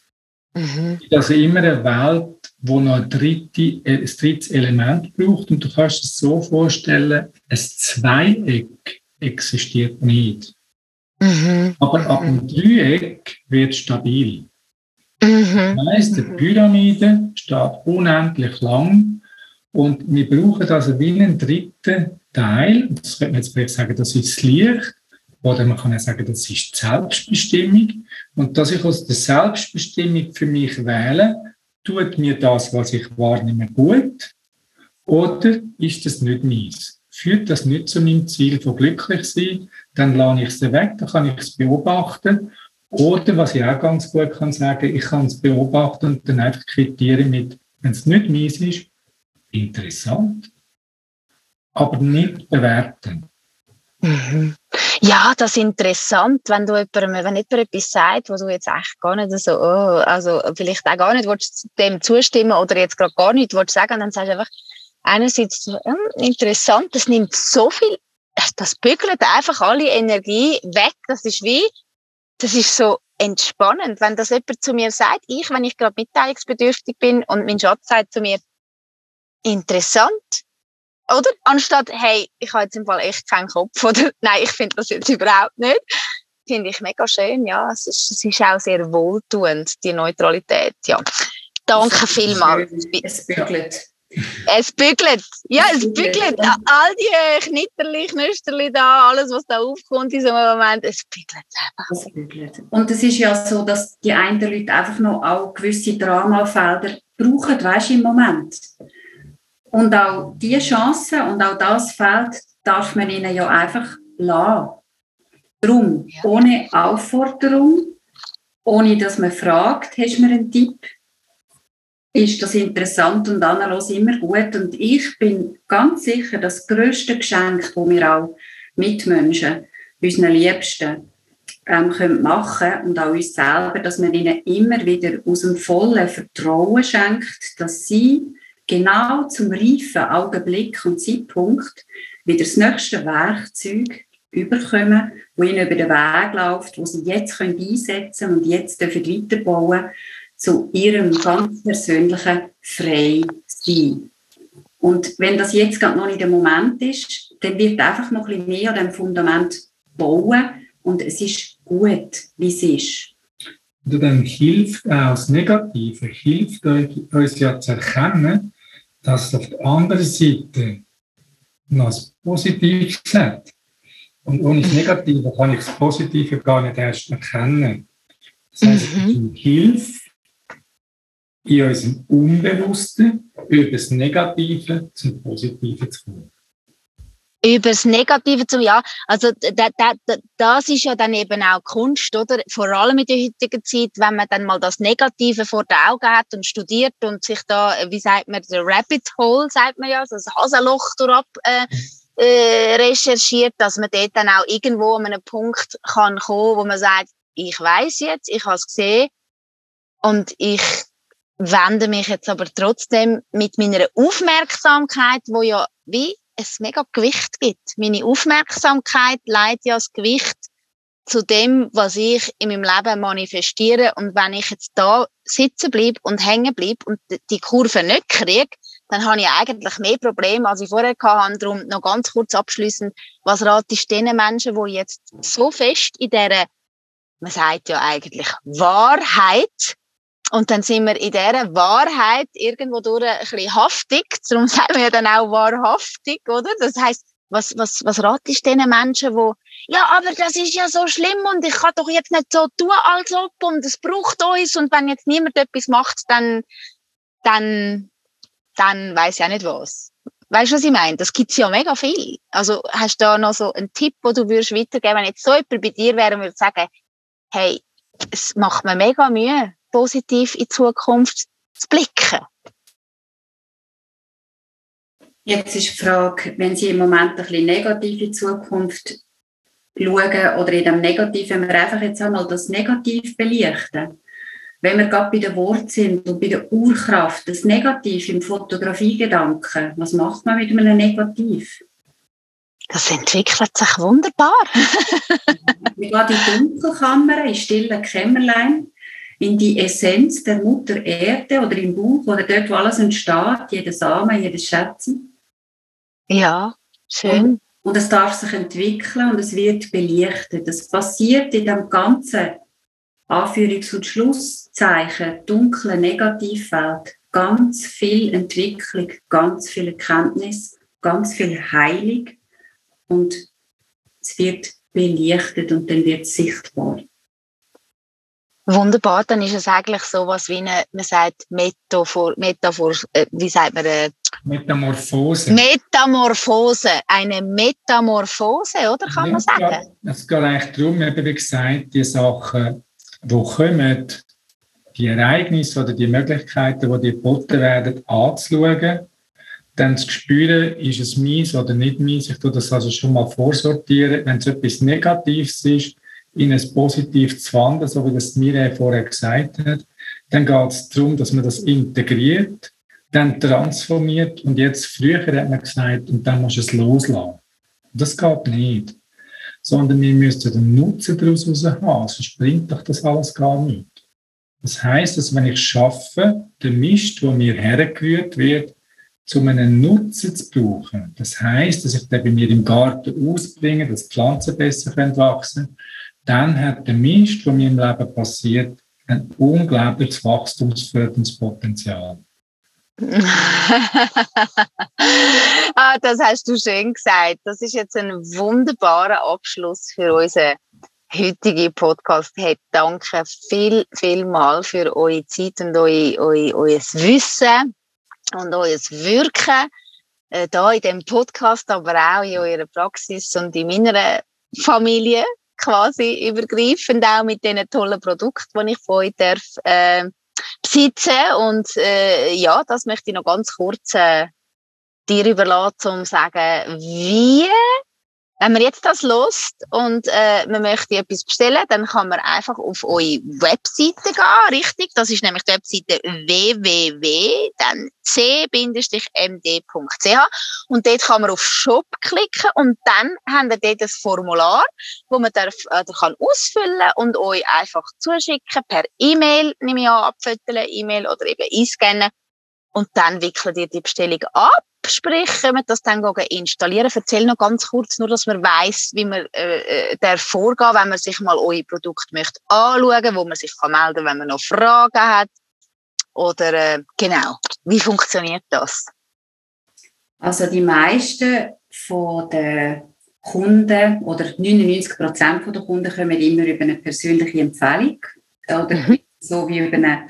Mhm. Also immer eine Welt, wo noch ein, dritte, äh, ein drittes Element braucht. Und du kannst es so vorstellen, ein Zweieck existiert nicht. Mhm. Aber ab dem Dreieck wird es stabil. Mhm. Das heisst, die Pyramide steht unendlich lang und wir brauchen also wie einen dritten Teil. Das könnte man jetzt vielleicht sagen, das ist das Licht. Oder man kann auch sagen, das ist die Selbstbestimmung. Und dass ich aus der Selbstbestimmung für mich wähle, tut mir das, was ich wahrnehme, gut? Oder ist das nicht meins? Führt das nicht zu meinem Ziel von glücklich sein? Dann lade ich es weg, dann kann ich es beobachten. Oder, was ich auch ganz gut kann sagen, ich kann es beobachten und dann einfach quittieren mit, wenn es nicht meins ist, interessant, aber nicht bewerten. Mhm. Ja, das ist interessant, wenn du jemandem, wenn jemand etwas sagt, wo du jetzt echt gar nicht so, oh, also vielleicht auch gar nicht willst, dem zustimmen oder jetzt gerade gar nicht willst sagen, dann sagst du einfach, einerseits hm, interessant, das nimmt so viel, das bügelt einfach alle Energie weg, das ist wie, das ist so entspannend, wenn das jemand zu mir sagt, ich, wenn ich gerade mitteilungsbedürftig bin und mein Schatz sagt zu mir, interessant, oder? Anstatt, hey, ich habe jetzt im Fall echt keinen Kopf, oder? Nein, ich finde das jetzt überhaupt nicht. Finde ich mega schön, ja. Es ist, es ist auch sehr wohltuend, die Neutralität, ja. Danke vielmals. Es bügelt. Es bügelt. Ja, es bügelt. All die Knitterli, Knüsterli da, alles, was da aufkommt in so einem Moment, es bügelt einfach. Es bügelt. Und es ist ja so, dass die einen Leute einfach noch auch gewisse Dramafelder brauchen, weißt du, im Moment. Und auch diese Chance und auch das Feld darf man ihnen ja einfach lassen. Darum, ja. ohne Aufforderung, ohne dass man fragt, hast du mir einen Tipp? Ist das interessant und analos immer gut? Und ich bin ganz sicher, das größte Geschenk, das wir auch Mitmenschen, unseren Liebsten, ähm, können machen und auch uns selber, dass man ihnen immer wieder aus dem vollen Vertrauen schenkt, dass sie genau zum reifen Augenblick und Zeitpunkt wieder das nächste Werkzeug überkommen, wo ihnen über den Weg läuft, wo sie jetzt können einsetzen und jetzt dürfen weiterbauen zu ihrem ganz persönlichen Frei-Sein. Und wenn das jetzt gerade noch nicht der Moment ist, dann wird einfach noch ein bisschen mehr an dem Fundament bauen und es ist gut, wie es ist. Und dann hilft auch das Negative, hilft uns ja zu erkennen, dass auf der anderen Seite noch das Positive hat. Und ohne das Negative kann ich das Positive gar nicht erst erkennen. Das heißt, mhm. es hilft in unserem Unbewussten über das Negative zum Positiven zu kommen über das Negative zum Ja. Also da, da, das ist ja dann eben auch Kunst, oder? Vor allem in der heutigen Zeit, wenn man dann mal das Negative vor den Augen hat und studiert und sich da, wie sagt man, der Rabbit Hole, sagt man ja, also das Hasenloch durchab äh, äh, recherchiert, dass man dort dann auch irgendwo an einen Punkt kann kommen, wo man sagt, ich weiß jetzt, ich habe es gesehen und ich wende mich jetzt aber trotzdem mit meiner Aufmerksamkeit, wo ja wie es mega Gewicht gibt. Meine Aufmerksamkeit leitet ja das Gewicht zu dem, was ich in meinem Leben manifestiere. Und wenn ich jetzt da sitzen bleibe und hängen bleibe und die Kurve nicht kriege, dann habe ich eigentlich mehr Probleme, als ich vorher hatte. Darum noch ganz kurz abschließend, was ratest du den Menschen, die jetzt so fest in dieser, man sagt ja eigentlich Wahrheit, und dann sind wir in dieser Wahrheit irgendwo durch ein bisschen haftig. Darum sagen wir ja dann auch wahrhaftig, oder? Das heißt, was, was, was ratest du den Menschen, wo, ja, aber das ist ja so schlimm und ich kann doch jetzt nicht so tun, als ob und es braucht uns und wenn jetzt niemand etwas macht, dann, dann, dann weiß ich auch nicht was. Weißt du, was ich meine? Das gibt es ja mega viel. Also hast du da noch so einen Tipp, den du würdest weitergeben, wenn jetzt so jemand bei dir wäre und würde sagen, hey, es macht mir mega Mühe, positiv in Zukunft zu blicken. Jetzt ist die Frage, wenn Sie im Moment ein bisschen negativ in Zukunft schauen oder in dem Negativen, wenn wir einfach jetzt einmal das Negativ belichten. Wenn wir gerade bei den Worten sind und bei der Urkraft, das Negativ im Fotografiegedanken, was macht man mit einem Negativ? Das entwickelt sich wunderbar. Wir gehen in die Dunkelkammer, in stillen Kämmerlein, in die Essenz der Mutter Erde oder im Buch oder dort, wo alles entsteht, jeder Samen, jedes Schätzchen. Ja, schön. Und, und es darf sich entwickeln und es wird belichtet. Das passiert in dem ganzen Anführungs- und Schlusszeichen, dunklen Negativfeld, ganz viel Entwicklung, ganz viel Erkenntnis, ganz viel Heilung und es wird belichtet und dann wird es sichtbar. Wunderbar, dann ist es eigentlich so was wie eine, man sagt Metaphor, Metaphor äh, wie sagt man? Äh, Metamorphose. Metamorphose, eine Metamorphose, oder kann man sagen? Es geht eigentlich darum, eben wie gesagt, die Sachen, die kommen, die Ereignisse oder die Möglichkeiten, die geboten werden, anzuschauen, dann zu spüren, ist es mies oder nicht mies. Ich tue das also schon mal vorsortieren. Wenn es etwas Negatives ist, in ein Positiv zu wandeln, so wie das Mireille vorher gesagt hat. Dann geht es darum, dass man das integriert, dann transformiert und jetzt, früher hat man gesagt, und dann muss es loslassen. Das geht nicht. Sondern wir müssen den Nutzen daraus haben, sonst bringt doch das alles gar nicht. Das heißt, dass wenn ich schaffe, den Mist, der mir hergerührt wird, zu einem Nutzen zu brauchen. Das heißt, dass ich den bei mir im Garten ausbringe, dass Pflanzen besser wachsen können, dann hat der Mist, was mir im Leben passiert, ein unglaubliches wachstumsförderndes Potenzial. ah, das hast du schön gesagt. Das ist jetzt ein wunderbarer Abschluss für unseren heutigen Podcast. Hey, danke viel, viel mal für eure Zeit und euer, euer, euer Wissen und euer Wirken äh, da in dem Podcast, aber auch in eurer Praxis und in meiner Familie quasi übergreifend auch mit diesen tollen Produkten, die ich von euch darf, äh, besitzen. Und äh, ja, das möchte ich noch ganz kurz äh, dir überlassen, um zu sagen, wie wenn man jetzt das lost und äh, man möchte etwas bestellen, dann kann man einfach auf eure Webseite gehen, richtig? Das ist nämlich die Webseite www, dann c-md.ch und dort kann man auf Shop klicken und dann haben wir dort das Formular, wo man darf, äh, kann ausfüllen und euch einfach zuschicken per E-Mail, nehme ich an, abfütteln, E-Mail oder eben einscannen und dann wickelt ihr die Bestellung ab Sprich, wenn wir das dann installieren, erzähl noch ganz kurz, nur dass man weiß, wie man äh, äh, der vorgehen, wenn man sich mal euer Produkt möchte anschauen, wo man sich kann melden, wenn man noch Fragen hat oder äh, genau, wie funktioniert das? Also die meisten von den Kunden oder 99 Prozent der Kunden kommen immer über eine persönliche Empfehlung oder mhm. so wie über einen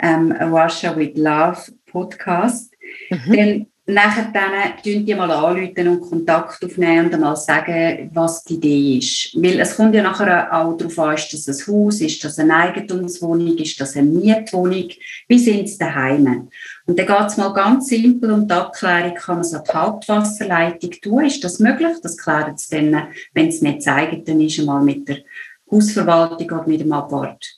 ähm, Russia with Love Podcast. Mhm. Dann nachher dann die mal anrufen und Kontakt aufnehmen und einmal sagen, was die Idee ist. Weil es kommt ja nachher auch darauf an, ist das ein Haus, ist das eine Eigentumswohnung, ist das eine Mietwohnung, wie sind es daheim? Und dann geht es mal ganz simpel und die Abklärung kann man es an die Hauptwasserleitung tun. Ist das möglich? Das klären es dann, wenn es nicht zeigt, dann ist einmal mit der Hausverwaltung oder mit dem Abwart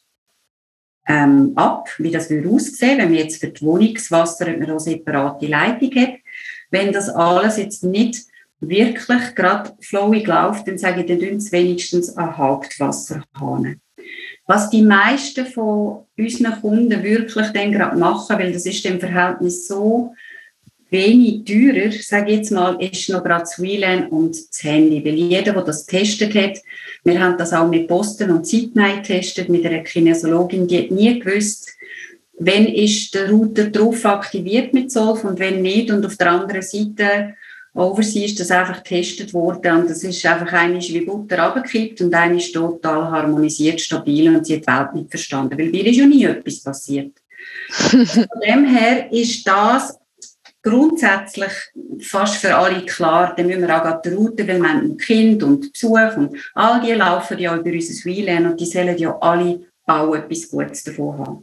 ähm, ab, wie das würde aussehen, wenn man jetzt für die Wohnungswasser eine separate Leitung hat. Wenn das alles jetzt nicht wirklich gerade flowig läuft, dann sage ich, dann tun sie wenigstens ein Hauptwasserhahn. Was die meisten von unseren Kunden wirklich dann gerade machen, weil das ist im Verhältnis so wenig teurer, sage ich jetzt mal, ist noch gerade das WLAN und das Handy. Weil jeder, der das getestet hat, wir haben das auch mit Posten und Zeitnah getestet, mit einer Kinesiologin, die hat nie gewusst, wenn ist der Router drauf aktiviert mit Solf und wenn nicht. Und auf der anderen Seite Oversee ist das einfach getestet worden und das ist einfach einmal wie Butter runtergekippt und ist total harmonisiert, stabil und sie hat die Welt nicht verstanden, weil mir ist ja nie etwas passiert. Von dem her ist das grundsätzlich fast für alle klar, dann müssen wir auch die Route, weil wir haben Kind und Besuch und all die laufen ja über unser WLAN und die sollen ja alle auch etwas Gutes davon haben.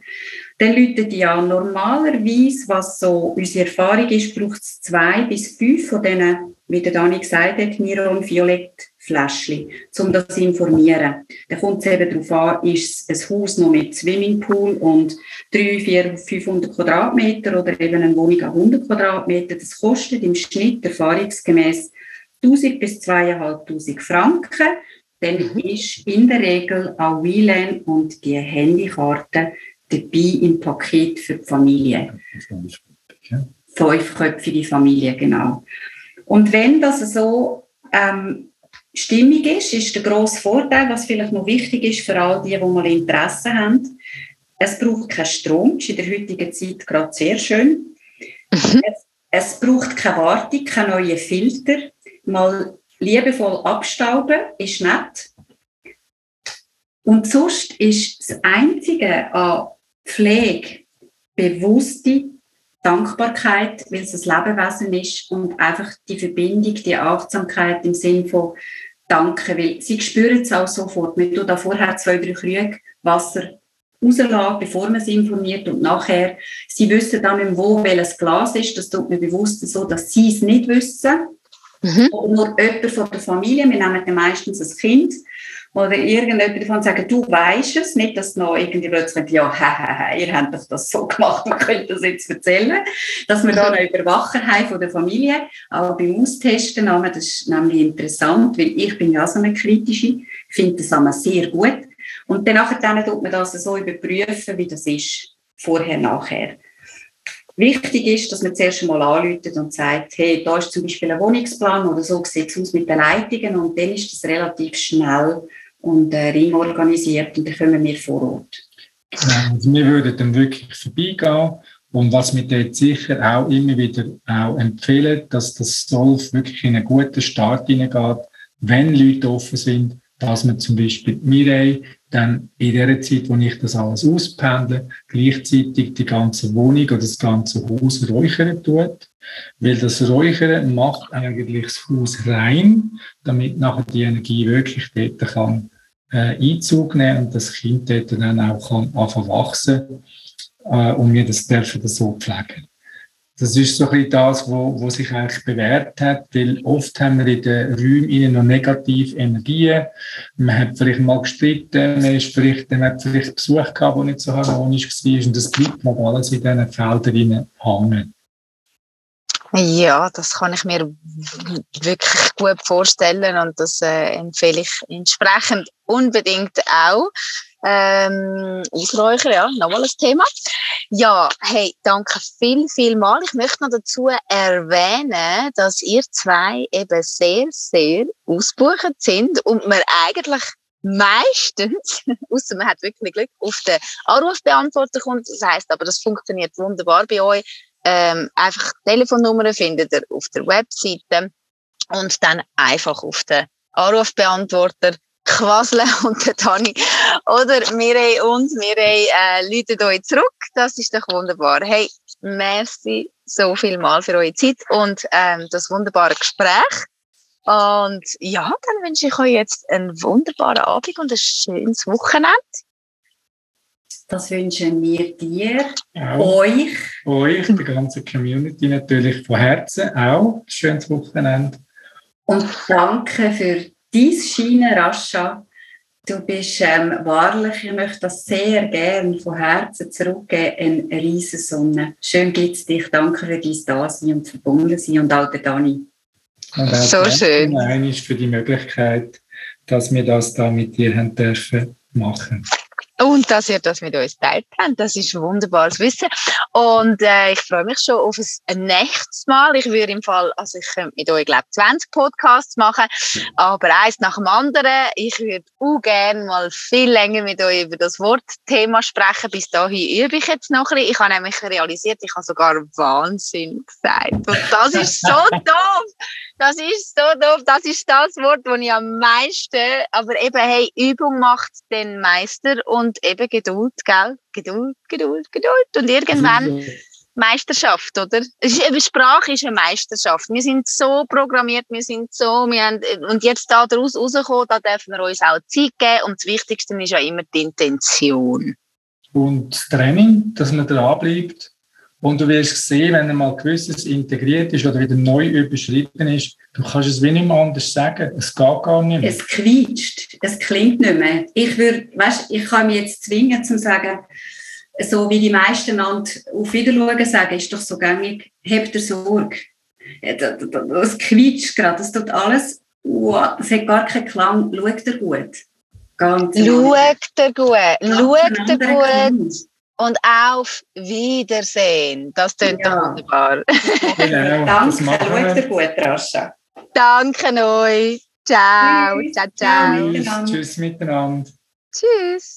Dann läuten die ja normalerweise, was so unsere Erfahrung ist, braucht es zwei bis fünf von diesen, wie der Dani gesagt hat, Miron Violett Fläschchen, um das zu informieren. Dann kommt es eben darauf an, ist es ein Haus noch mit Swimmingpool und 3, 4, 500 Quadratmeter oder eben eine Wohnung an 100 Quadratmeter. Das kostet im Schnitt erfahrungsgemäß 1000 bis 2500 Franken. Dann mhm. ist in der Regel auch WLAN und die Handykarte dabei im Paket für die Familie. Fünfköpfige Familie, genau. Und wenn das so ähm, stimmig ist, ist der grosse Vorteil, was vielleicht noch wichtig ist für all die, die mal Interesse haben. Es braucht keinen Strom, ist in der heutigen Zeit gerade sehr schön. Mhm. Es, es, braucht keine Wartung, keine neuen Filter. Mal liebevoll abstauben ist nett. Und sonst ist das Einzige an Pflege bewusste Dankbarkeit, weil es ein Lebewesen ist und einfach die Verbindung, die Achtsamkeit im Sinn von danken, weil sie spüren es auch sofort. Man tut da vorher zwei, drei Krüge Wasser rauslassen, bevor man sie informiert und nachher, sie wissen dann nicht wo welches Glas ist, das tut mir bewusst so, dass sie es nicht wissen. Mhm. Oder nur jemand von der Familie, wir nehmen dann meistens ein Kind, oder irgendjemand davon sagen, du weißt es, nicht, dass noch irgendwie plötzlich, ja, hehehe, ihr habt doch das so gemacht und könnt das jetzt erzählen, dass wir da eine Überwacher haben von der Familie, aber beim Austesten, das ist nämlich interessant, weil ich bin ja so eine kritische, finde das einmal sehr gut und dann nachher tut man das so überprüfen, wie das ist, vorher, nachher. Wichtig ist, dass man zuerst einmal anruft und sagt, hey, da ist zum Beispiel ein Wohnungsplan oder so sieht es aus mit den Leitungen und dann ist das relativ schnell und äh, ring organisiert und dann kommen wir vor Ort. Also wir würden dann wirklich vorbeigehen und was wir dort sicher auch immer wieder auch empfehlen, dass das Solf wirklich in einen guten Start hineingeht, wenn Leute offen sind, dass man zum Beispiel Mireille dann in der Zeit, wo ich das alles auspendle, gleichzeitig die ganze Wohnung oder das ganze Haus räuchern tut. Weil das Räuchern macht eigentlich das Haus rein, damit nachher die Energie wirklich dort kann, äh, Einzug nehmen und das Kind dort dann auch kann anfangen wachsen äh, und wir das dürfen das so pflegen. Das ist so ein bisschen das, wo, wo sich eigentlich bewährt hat, weil oft haben wir in den Räumen noch negative Energien. Man hat vielleicht mal gestritten, man, ist vielleicht, man hat vielleicht Besuch gehabt, der nicht so harmonisch war und das bleibt noch alles in diesen Feldern hängen. Ja, das kann ich mir wirklich gut vorstellen und das äh, empfehle ich entsprechend unbedingt auch. Ähm, Ausräucher, ja, nochmal ein Thema. Ja, hey, danke viel, viel mal. Ich möchte noch dazu erwähnen, dass ihr zwei eben sehr, sehr ausbuchend sind und man eigentlich meistens, außer man hat wirklich Glück, auf den Anrufbeantworter kommt. Das heißt aber, das funktioniert wunderbar bei euch. Ähm, einfach Telefonnummern findet ihr auf der Webseite und dann einfach auf den Anrufbeantworter quasseln und der Tani oder Mirei und Mirei äh, läutet euch zurück. Das ist doch wunderbar. Hey, merci so viel mal für eure Zeit und ähm, das wunderbare Gespräch. Und ja, dann wünsche ich euch jetzt einen wunderbaren Abend und ein schönes Wochenende. Das wünschen wir dir, auch. euch. Euch, der ganzen Community natürlich von Herzen auch. Schönes Wochenende. Und danke für dein Scheinen, Rascha. Du bist ähm, wahrlich, ich möchte das sehr gerne von Herzen zurückgeben, eine riesige Sonne. Schön es dich. Danke für dein Dasein und verbunden sein und auch der Dani. Und so schön. Eines für die Möglichkeit, dass wir das da mit dir haben dürfen machen. Und dass ihr das mit uns teilt habt, das ist wunderbares Wissen. Und äh, ich freue mich schon auf ein nächstes Mal. Ich würde im Fall, also ich könnte mit euch, glaube 20 Podcasts machen, aber eins nach dem anderen. Ich würde auch gerne mal viel länger mit euch über das Wortthema sprechen. Bis dahin übe ich jetzt noch ein bisschen. Ich habe nämlich realisiert, ich habe sogar Wahnsinn gesagt. Und das ist so doof. Das ist so doof. Das ist das Wort, das ich am meisten, aber eben, hey, Übung macht den Meister und eben Geduld, gell? Geduld, Geduld, Geduld. Und irgendwann Meisterschaft, oder? Sprache ist eine Meisterschaft. Wir sind so programmiert, wir sind so, wir haben, und jetzt da daraus rauskommen, da dürfen wir uns auch Zeit geben und das Wichtigste ist ja immer die Intention. Und Training, dass man dranbleibt. Und du wirst sehen, wenn einmal gewisses integriert ist oder wieder neu überschritten ist, du kannst es wie nicht mehr anders sagen. Es geht gar nicht mehr. Es quietscht, es klingt nicht mehr. Ich würde, weißt, ich kann mich jetzt zwingen, zu sagen, so wie die meisten auf Wiederschauen sagen, ist doch so gängig, habt ihr Sorge. Das quietscht gerade, das tut alles, wow, das hat gar keinen Klang, schaut ihr gut. Ganz schaut ihr gut, schaut ihr gut. Und auf Wiedersehen. Das klingt ja. wunderbar. Genau, Danke, schaut gut, Rascha. Danke euch. Ciao. Ciao, ciao. Tschüss, Tschüss miteinander. Tschüss.